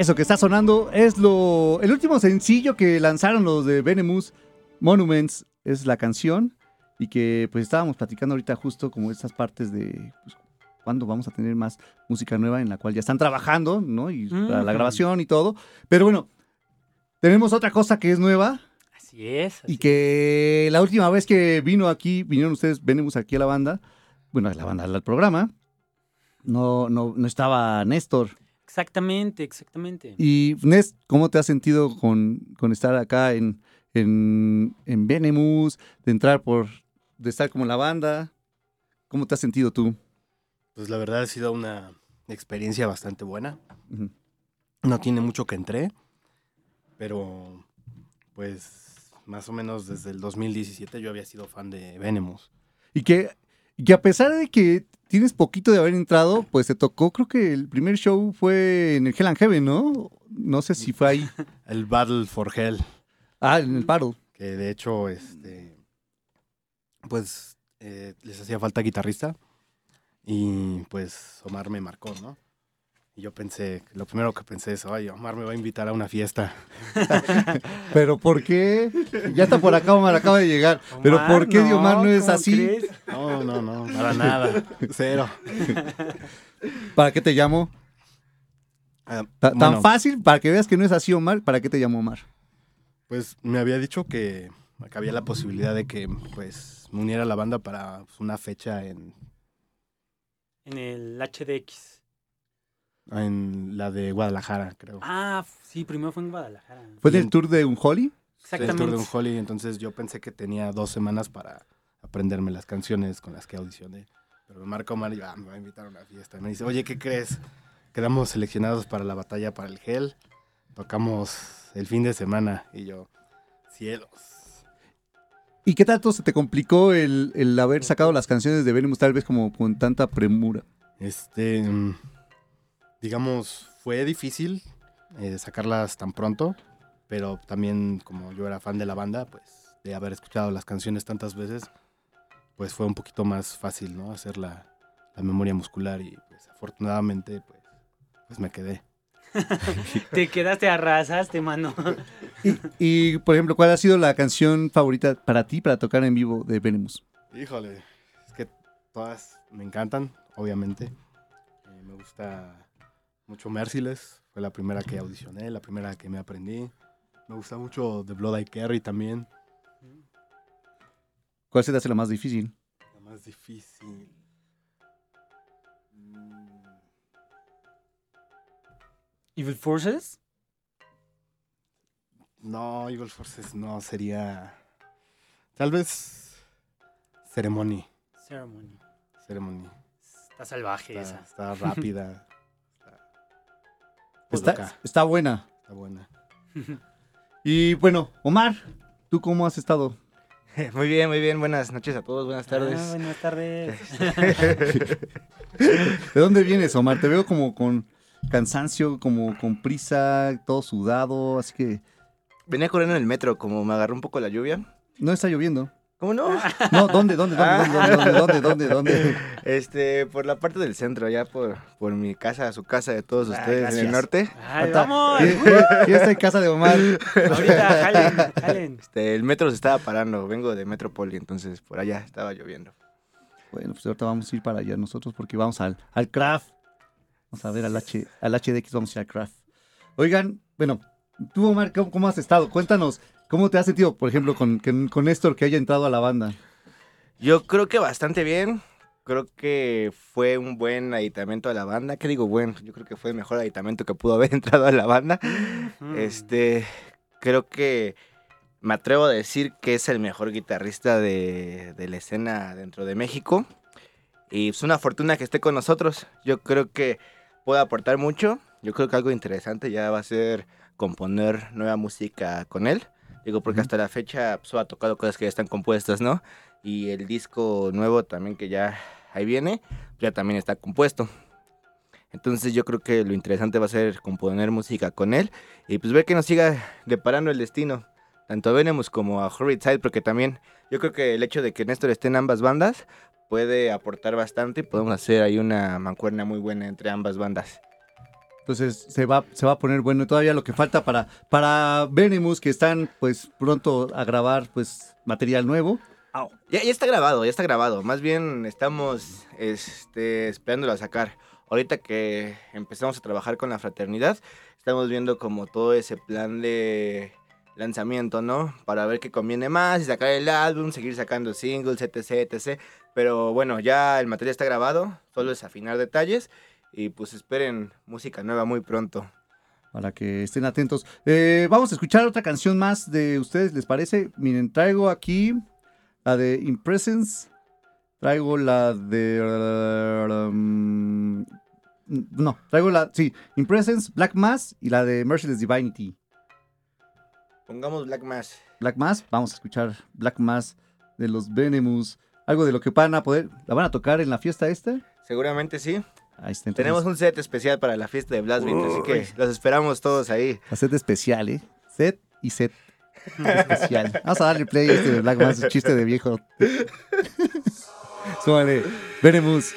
Eso que está sonando es lo el último sencillo que lanzaron los de Venemus Monuments es la canción y que pues estábamos platicando ahorita justo como estas partes de pues, cuándo vamos a tener más música nueva en la cual ya están trabajando, ¿no? Y para la grabación y todo. Pero bueno, tenemos otra cosa que es nueva Así es. así y que la última vez que vino aquí, vinieron ustedes, venimos aquí a la banda, bueno, a la banda, al programa, no, no, no estaba Néstor. Exactamente, exactamente. Y Nés, ¿cómo te has sentido con, con estar acá en, en, en Venemus, de entrar por, de estar como en la banda? ¿Cómo te has sentido tú? Pues la verdad ha sido una experiencia bastante buena. No tiene mucho que entré, pero pues más o menos desde el 2017 yo había sido fan de Venemus. Y que, y a pesar de que tienes poquito de haber entrado, pues te tocó, creo que el primer show fue en el Hell and Heaven, ¿no? No sé si fue ahí. <laughs> El Battle for Hell, Ah, en el Paddle. que de hecho, este, pues eh, les hacía falta guitarrista y pues Omar me marcó, ¿no? Y yo pensé, lo primero que pensé es, oye, Omar me va a invitar a una fiesta. <laughs> Pero ¿por qué? Ya está por acá, Omar, acaba de llegar. Pero ¿por qué Omar no es ¿cómo así? crees? No, no, no, para nada, cero. <laughs> ¿Para qué te llamo? Ah, bueno, Tan fácil, para que veas que no es así, Omar, ¿para qué te llamo Omar? Pues me había dicho que, que había la posibilidad de que pues me uniera a la banda para pues, una fecha en, En el HDX. En la de Guadalajara, creo. Ah, sí, primero fue en Guadalajara. ¿Fue del tour de un Holly? el Exactamente. tour de un Holly, entonces yo pensé que tenía dos semanas para aprenderme las canciones con las que audicioné. Pero me marca Omar y ah, me va a invitar a una fiesta. Me dice, oye, ¿qué crees? Quedamos seleccionados para la batalla para el Hell. Tocamos el fin de semana. Y yo, cielos. ¿Y qué tanto se te complicó el, el haber sacado las canciones de Venemus tal vez como con tanta premura? Este, mm, digamos, fue difícil eh, sacarlas tan pronto, pero también como yo era fan de la banda, pues de haber escuchado las canciones tantas veces, pues fue un poquito más fácil, ¿no? Hacer la, la memoria muscular y pues afortunadamente pues, pues me quedé. <laughs> Te quedaste, arrasaste, mano. <laughs> Y, y, por ejemplo, ¿cuál ha sido la canción favorita para ti para tocar en vivo de Venemus? Híjole, es que todas me encantan, obviamente. Eh, me gusta mucho Merciless, fue la primera que audicioné, la primera que me aprendí. Me gusta mucho The Blood I Carry también. ¿Cuál se te hace la más difícil? La más difícil. Mm, Evil Forces. No, Evil Forces no, sería. Tal vez. Ceremony. Ceremony. Ceremony. Está salvaje Está, esa. está rápida. <laughs> Está, loca, está buena. está buena. <laughs> Y bueno, Omar, ¿tú cómo has estado? <laughs> Muy bien, muy bien. Buenas noches a todos, buenas tardes. Ah, buenas tardes. <laughs> ¿De dónde vienes, Omar? Te veo como con cansancio, como con prisa, todo sudado, así que Venía corriendo en el metro, como me agarró un poco la lluvia. no está lloviendo. ¿Cómo no? <laughs> No, ¿dónde, dónde, dónde, dónde, dónde, dónde, dónde, <laughs> dónde? Este, por la parte del centro, allá por, por mi casa, su casa de todos Ah, ustedes en el norte. Ay, vamos. ¿Quién- quién está en casa de Omar? <laughs> Ahorita, jalen, jalen. Este, el metro se estaba parando, vengo de Metropoli, entonces por allá estaba lloviendo. Bueno, pues ahorita vamos a ir para allá nosotros porque vamos al, al craft. Vamos a ver al, H, al HDX, vamos a ir al craft. Oigan, bueno, tú Omar, ¿cómo, cómo has estado? Cuéntanos, ¿cómo te has sentido, por ejemplo, con, con, con Néstor que haya entrado a la banda? Yo creo que bastante bien. Creo que fue un buen aditamento a la banda. ¿Qué digo bueno? Yo creo que fue el mejor aditamento que pudo haber <laughs> entrado a la banda. Mm. Este, creo que me atrevo a decir que es el mejor guitarrista de, de la escena dentro de México. Y es una fortuna que esté con nosotros. Yo creo que puede aportar mucho. Yo creo que algo interesante ya va a ser componer nueva música con él. Digo, porque hasta la fecha pues, ha tocado cosas que ya están compuestas, ¿no? Y el disco nuevo también que ya ahí viene, ya también está compuesto. Entonces yo creo que lo interesante va a ser componer música con él y pues ver que nos siga deparando el destino, tanto a Venemus como a Horrid Side, porque también yo creo que el hecho de que Néstor esté en ambas bandas puede aportar bastante y podemos hacer ahí una mancuerna muy buena entre ambas bandas. Entonces se va, se va a poner bueno todavía lo que falta para, para Venemus, que están pues pronto a grabar pues material nuevo. Ya, ya está grabado, ya está grabado. Más bien estamos este, esperándolo a sacar. Ahorita que empezamos a trabajar con la fraternidad, estamos viendo como todo ese plan de lanzamiento, ¿no? Para ver qué conviene más y sacar el álbum, seguir sacando singles, etc, etc. Pero bueno, ya el material está grabado, solo es afinar detalles y pues esperen música nueva muy pronto. para que estén atentos. Eh, vamos a escuchar otra canción más de ustedes, ¿les parece? Miren, traigo aquí la de Impressions, traigo la de... um, no, traigo la... Sí, Impressions, Black Mass y la de Merciless Divinity. Pongamos Black Mass. Black Mass, vamos a escuchar Black Mass de los Venemus. Algo de lo que van a poder... ¿La van a tocar en la fiesta esta? Seguramente sí. Ahí está. entonces, Tenemos un set especial para la fiesta de Blast Beat, así que los esperamos todos ahí. La set especial, ¿eh? Set y set especial. Vamos a darle play a este de Black Mass, chiste de viejo. <laughs> Súbale. Venemus.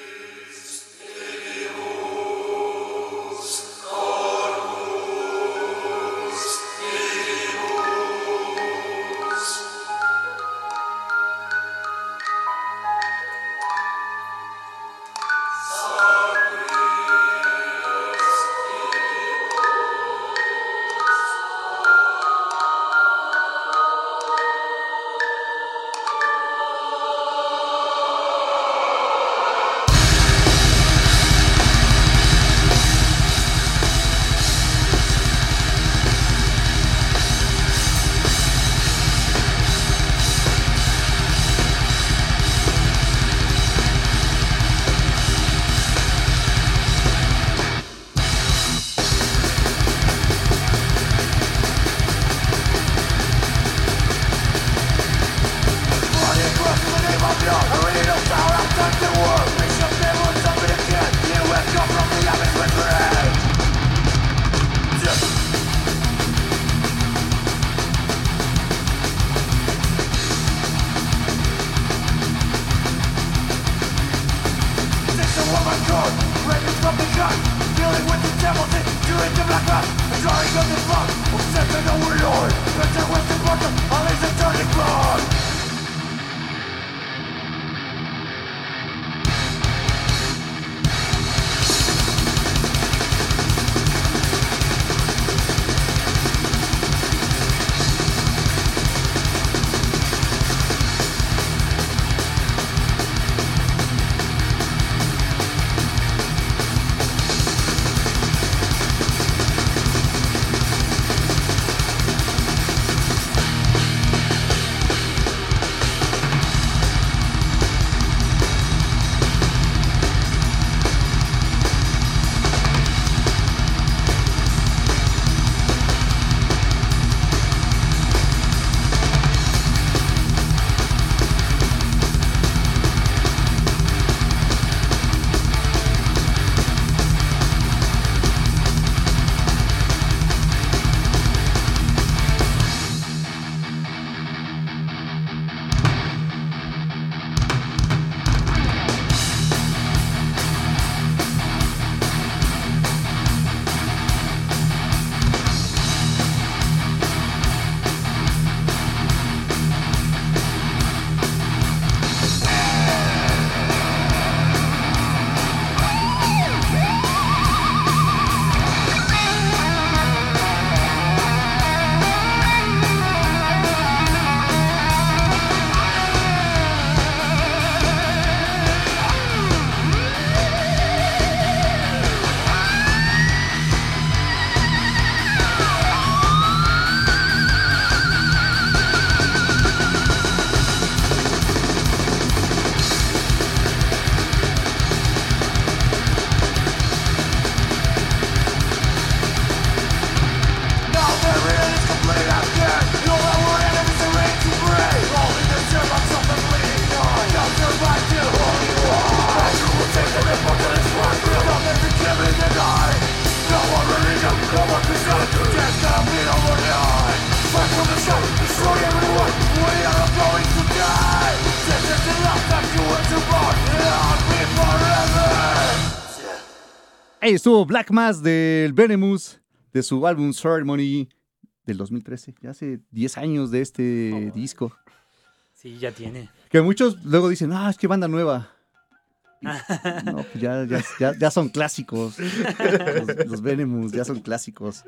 Estuvo Black Mass del Venemus, de su álbum Ceremony del 2013. Ya hace 10 años de este disco. Sí, ya tiene. Que muchos luego dicen, ah, es que banda nueva. <laughs> No, pues ya, ya, ya- ya son clásicos. Los, los Venemus ya son clásicos.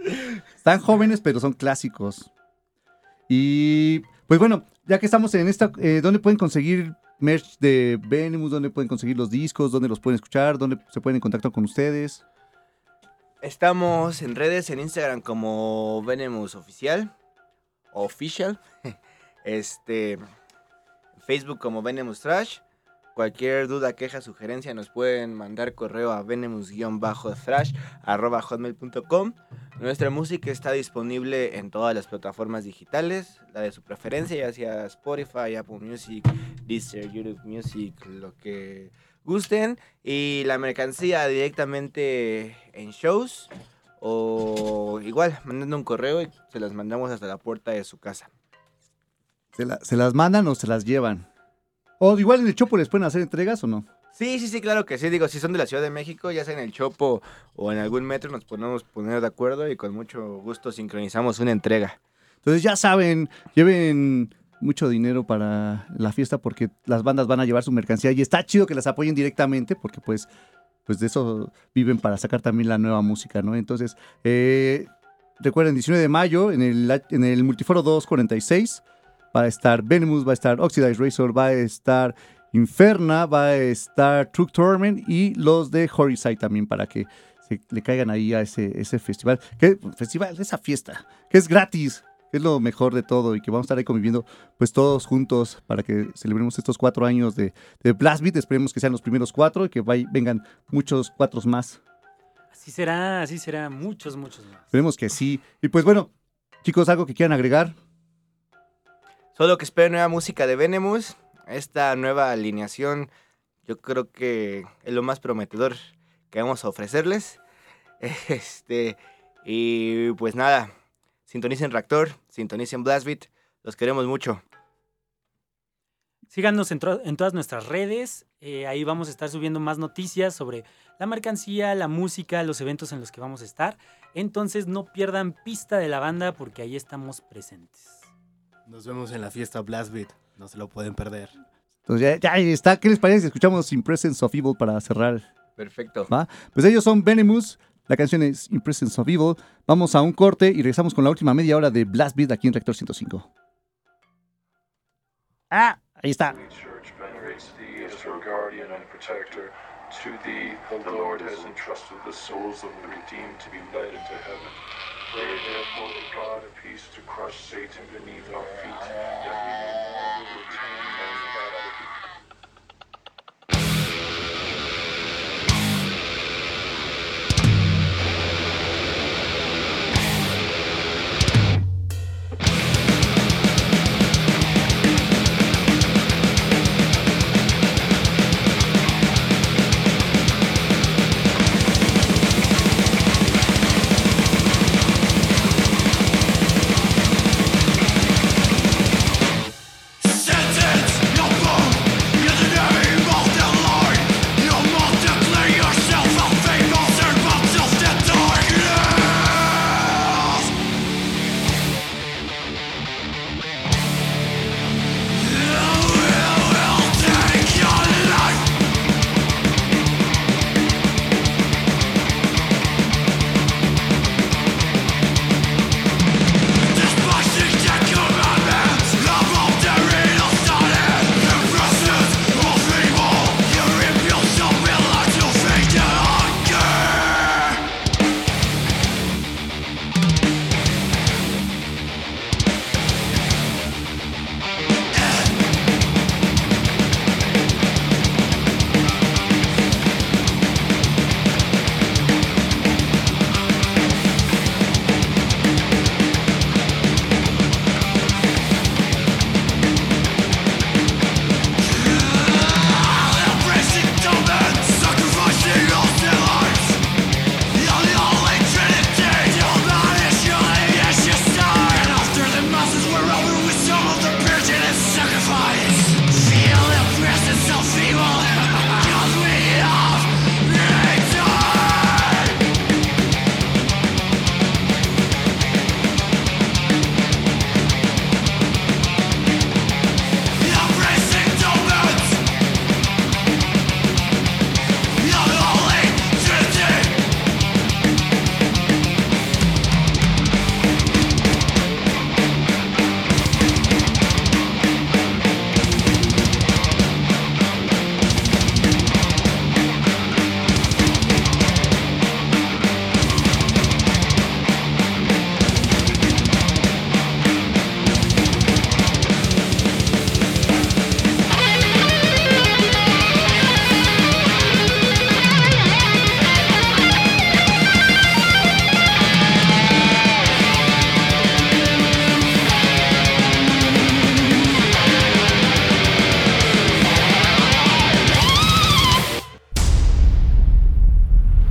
Están jóvenes, pero son clásicos. Y pues bueno, ya que estamos en esta, eh, ¿dónde pueden conseguir merch de Venemus? ¿Dónde pueden conseguir los discos? ¿Dónde los pueden escuchar? ¿Dónde se pueden en contacto con ustedes? Estamos en redes, en Instagram como Venemus Oficial. Official. <laughs> Este. Facebook como Venemus Trash. Cualquier duda, queja, sugerencia nos pueden mandar correo a venemus-thrash arroba hotmail.com. Nuestra música está disponible en todas las plataformas digitales, la de su preferencia, ya sea Spotify, Apple Music, Deezer, YouTube Music, lo que gusten. Y la mercancía directamente en shows o igual mandando un correo y se las mandamos hasta la puerta de su casa. ¿Se, la- se las mandan o se las llevan? O igual en el Chopo les pueden hacer entregas o no. Sí, sí, sí, claro que sí. Digo, si son de la Ciudad de México, ya sea en el Chopo o en algún metro, nos podemos poner de acuerdo y con mucho gusto sincronizamos una entrega. Entonces ya saben, lleven mucho dinero para la fiesta porque las bandas van a llevar su mercancía y está chido que las apoyen directamente porque pues, pues de eso viven para sacar también la nueva música, ¿no? Entonces, eh, recuerden, 19 de mayo en el, en el Multiforo 246 va a estar Venemus, va a estar Oxidized Razor, va a estar Inferna, va a estar Truck Torment y los de Horiside también para que se le caigan ahí a ese, ese festival. ¿Qué festival? Esa fiesta, que es gratis, es lo mejor de todo y que vamos a estar ahí conviviendo pues todos juntos para que celebremos estos cuatro años de, de Blast Beat. Esperemos que sean los primeros cuatro y que vay- vengan muchos cuatros más. Así será, así será. Muchos, muchos más. Esperemos que sí. Y pues bueno, chicos, algo que quieran agregar. Solo que espero nueva música de Venemus. Esta nueva alineación, yo creo que es lo más prometedor que vamos a ofrecerles. <laughs> Este, y pues nada, sintonicen Reactor, sintonicen Blastbeat. Los queremos mucho. Síganos en, todas nuestras redes. eh, ahí vamos a estar subiendo más noticias sobre la mercancía, la música, los eventos en los que vamos a estar. Entonces no pierdan pista de la banda porque ahí estamos presentes. Nos vemos en la fiesta Blast Beat. No se lo pueden perder. Entonces ya, ya está. ¿Qué les parece si escuchamos In Presence of Evil para cerrar? Perfecto. ¿Va? Pues ellos son Venemus. La canción es In Presence of Evil. Vamos a un corte y regresamos con la última media hora de Blast Beat aquí en Rector 105. Ah, ahí está. To thee the Lord has entrusted the souls of the redeemed to be led into heaven. Pray therefore the God of peace to crush Satan beneath our feet, that we may all return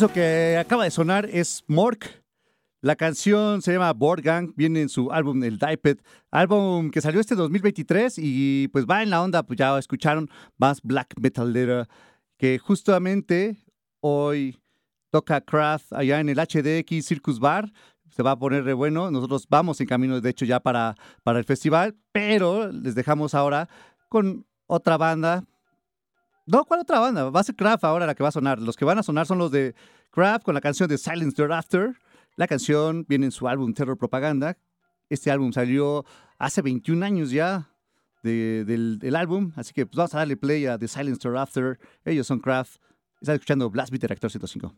Eso que acaba de sonar es Mork. La canción se llama Board Gang, viene en su álbum El Diped, álbum que salió este 2023 y pues va en la onda, pues ya escucharon más black metalera, que justamente hoy toca Craft allá en el HDX Circus Bar, se va a poner re bueno, nosotros vamos en camino de hecho ya para, para el festival, pero les dejamos ahora con otra banda. No, ¿cuál otra banda? Va a ser Craft ahora la que va a sonar. Los que van a sonar son los de Craft con la canción de Silence Thereafter. La canción viene en su álbum Terror Propaganda. Este álbum salió hace 21 años ya de- del, álbum, así que pues vamos a darle play a The Silence Thereafter. Ellos son Craft. Están escuchando Blast Beat Reactor 105.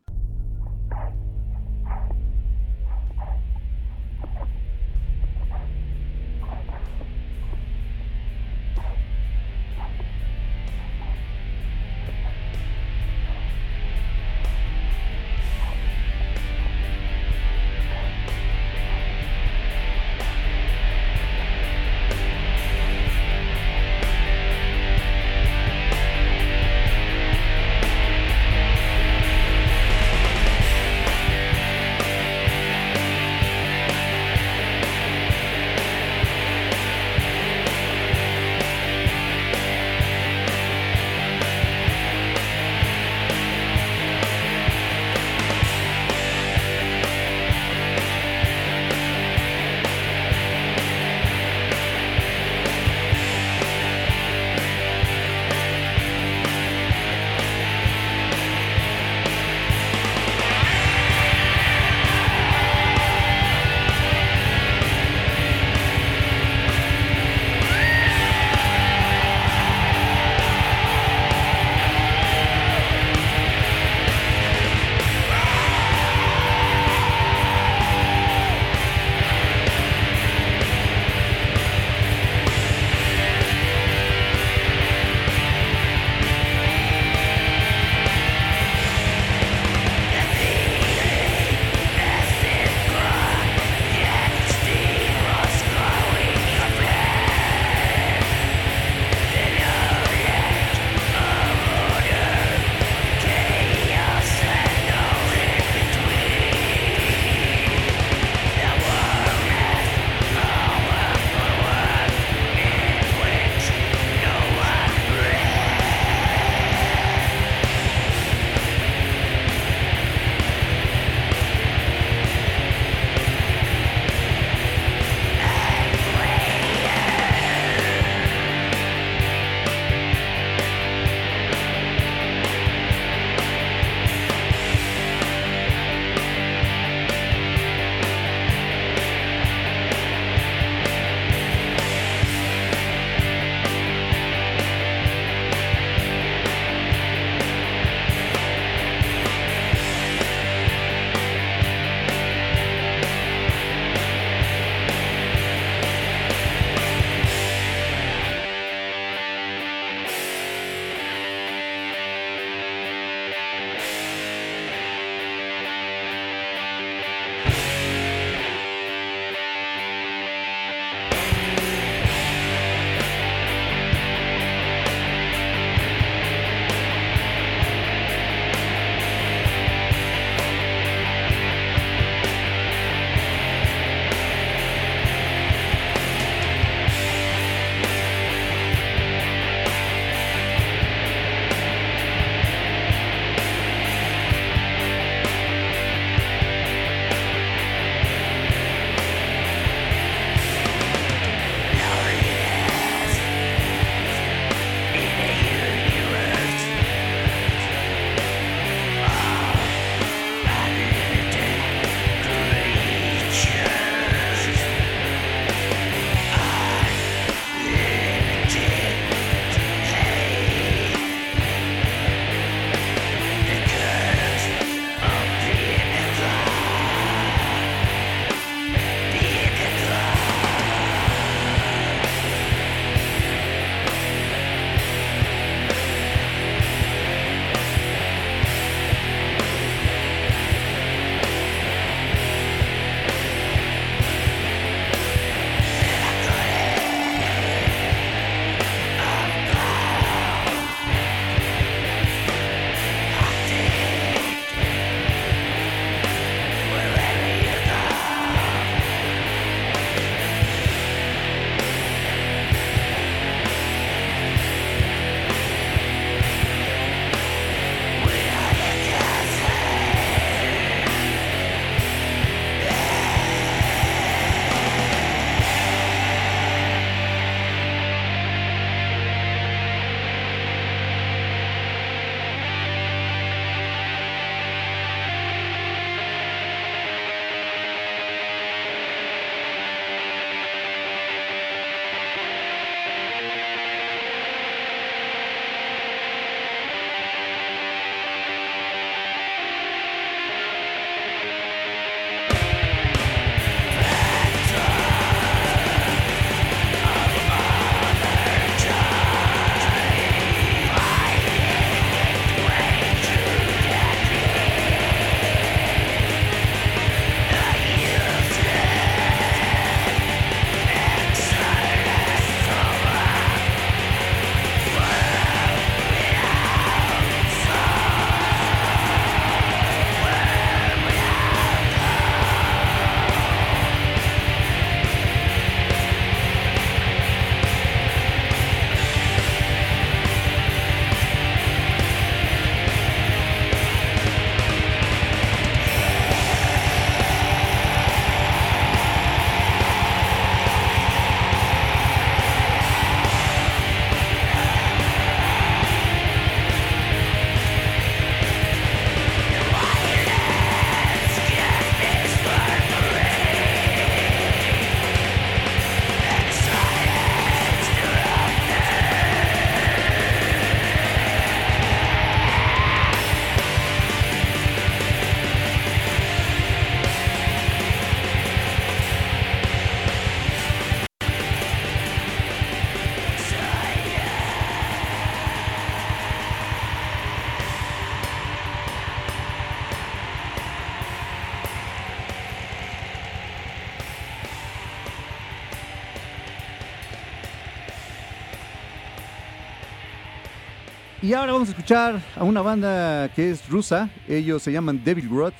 Y ahora vamos a escuchar a una banda que es rusa. Ellos se llaman Devil Road.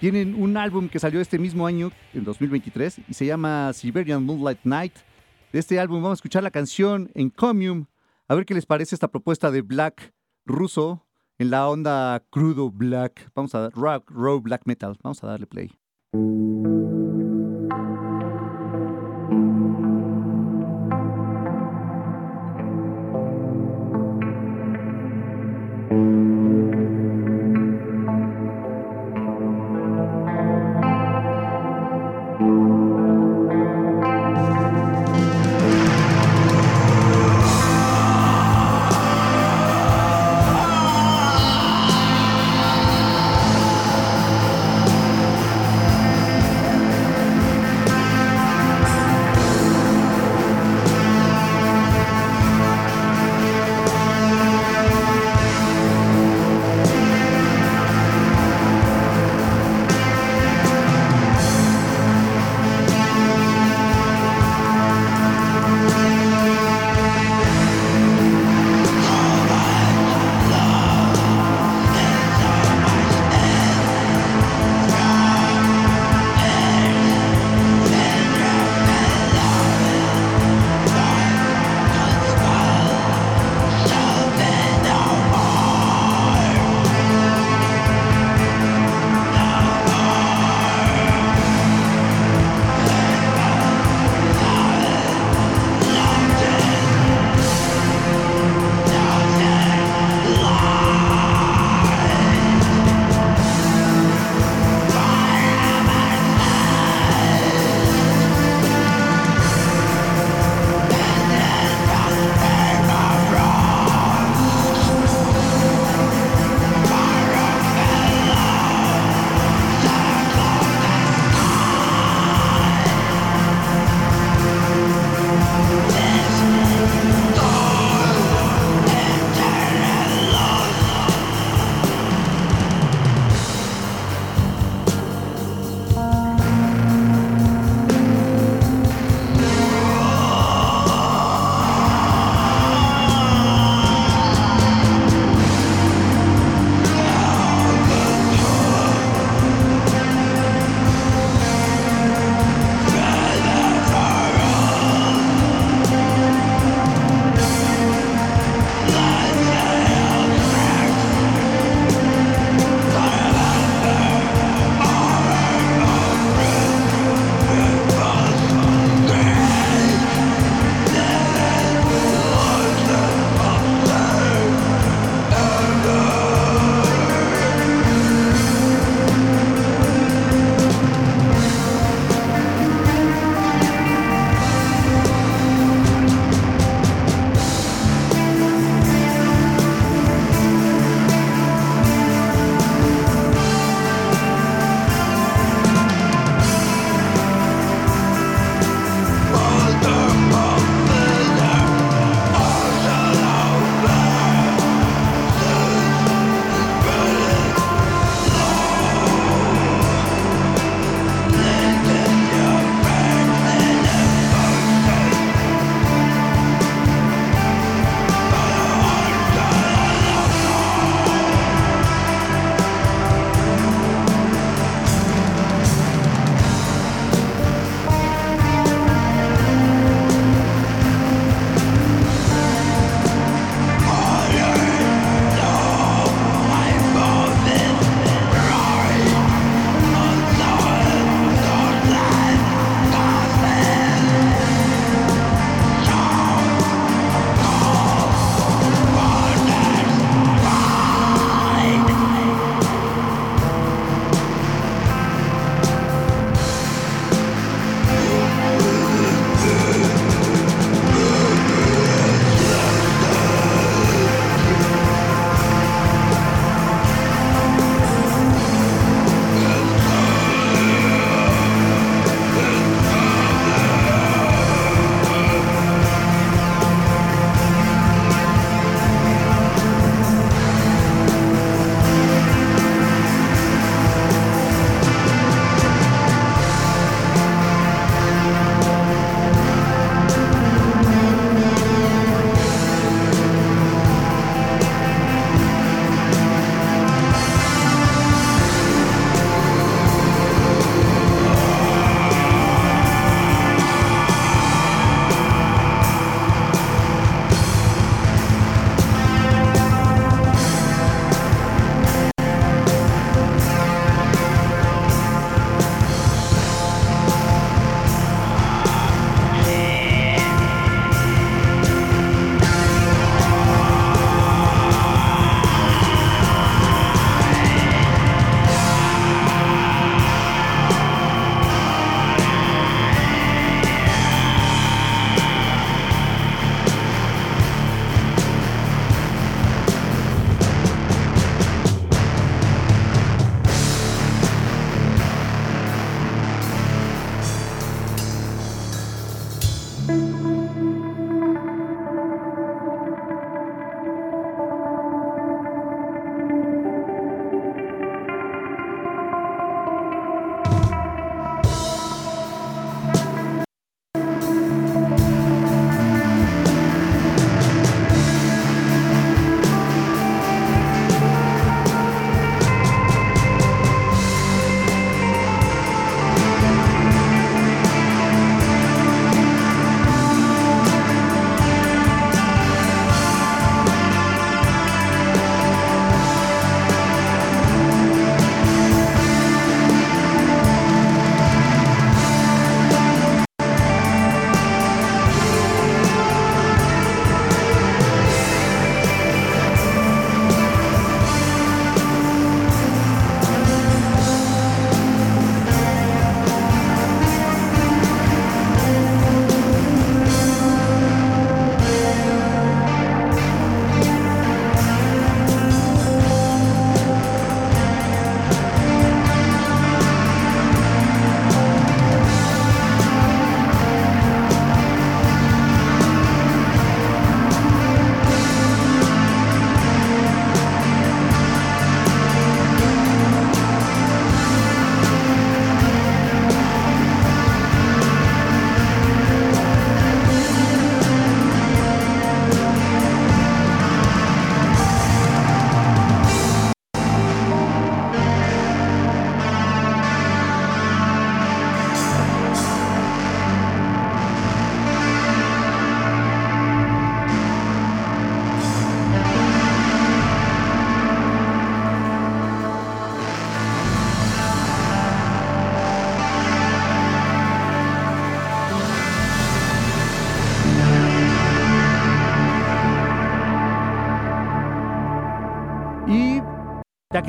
Tienen un álbum que salió este mismo año, en 2023, y se llama Siberian Moonlight Night. De este álbum vamos a escuchar la canción Encomium. A ver qué les parece esta propuesta de black ruso en la onda crudo black. Vamos a rock, raw black metal. Vamos a darle play.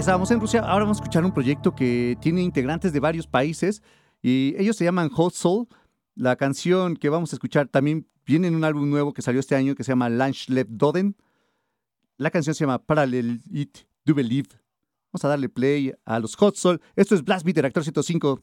Estábamos en Rusia, ahora vamos a escuchar un proyecto que tiene integrantes de varios países y ellos se llaman Hot Soul. La canción que vamos a escuchar también viene en un álbum nuevo que salió este año que se llama Lunch Left Doden. La canción se llama Parallel It Do Believe. Vamos a darle play a los Hot Soul. Esto es Blast Beat de Reactor 105.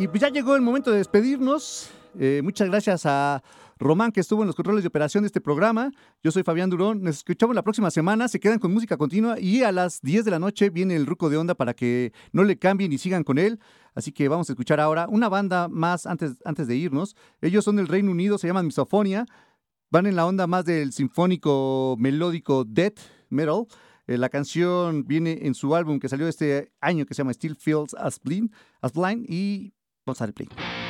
Y pues ya llegó el momento de despedirnos. Eh, muchas gracias a Román que estuvo en los controles de operación de este programa. Yo soy Fabián Durón. Nos escuchamos la próxima semana. Se quedan con música continua y a las 10 de la noche viene el Ruco de Onda para que no le cambien y sigan con él. Así que vamos a escuchar ahora una banda más antes, antes de irnos. Ellos son del Reino Unido, se llaman Misofonia. Van en la onda más del sinfónico melódico death metal. Eh, la canción viene en su álbum que salió este año que se llama Still Feels as Blind, as Blind vamos a darle play.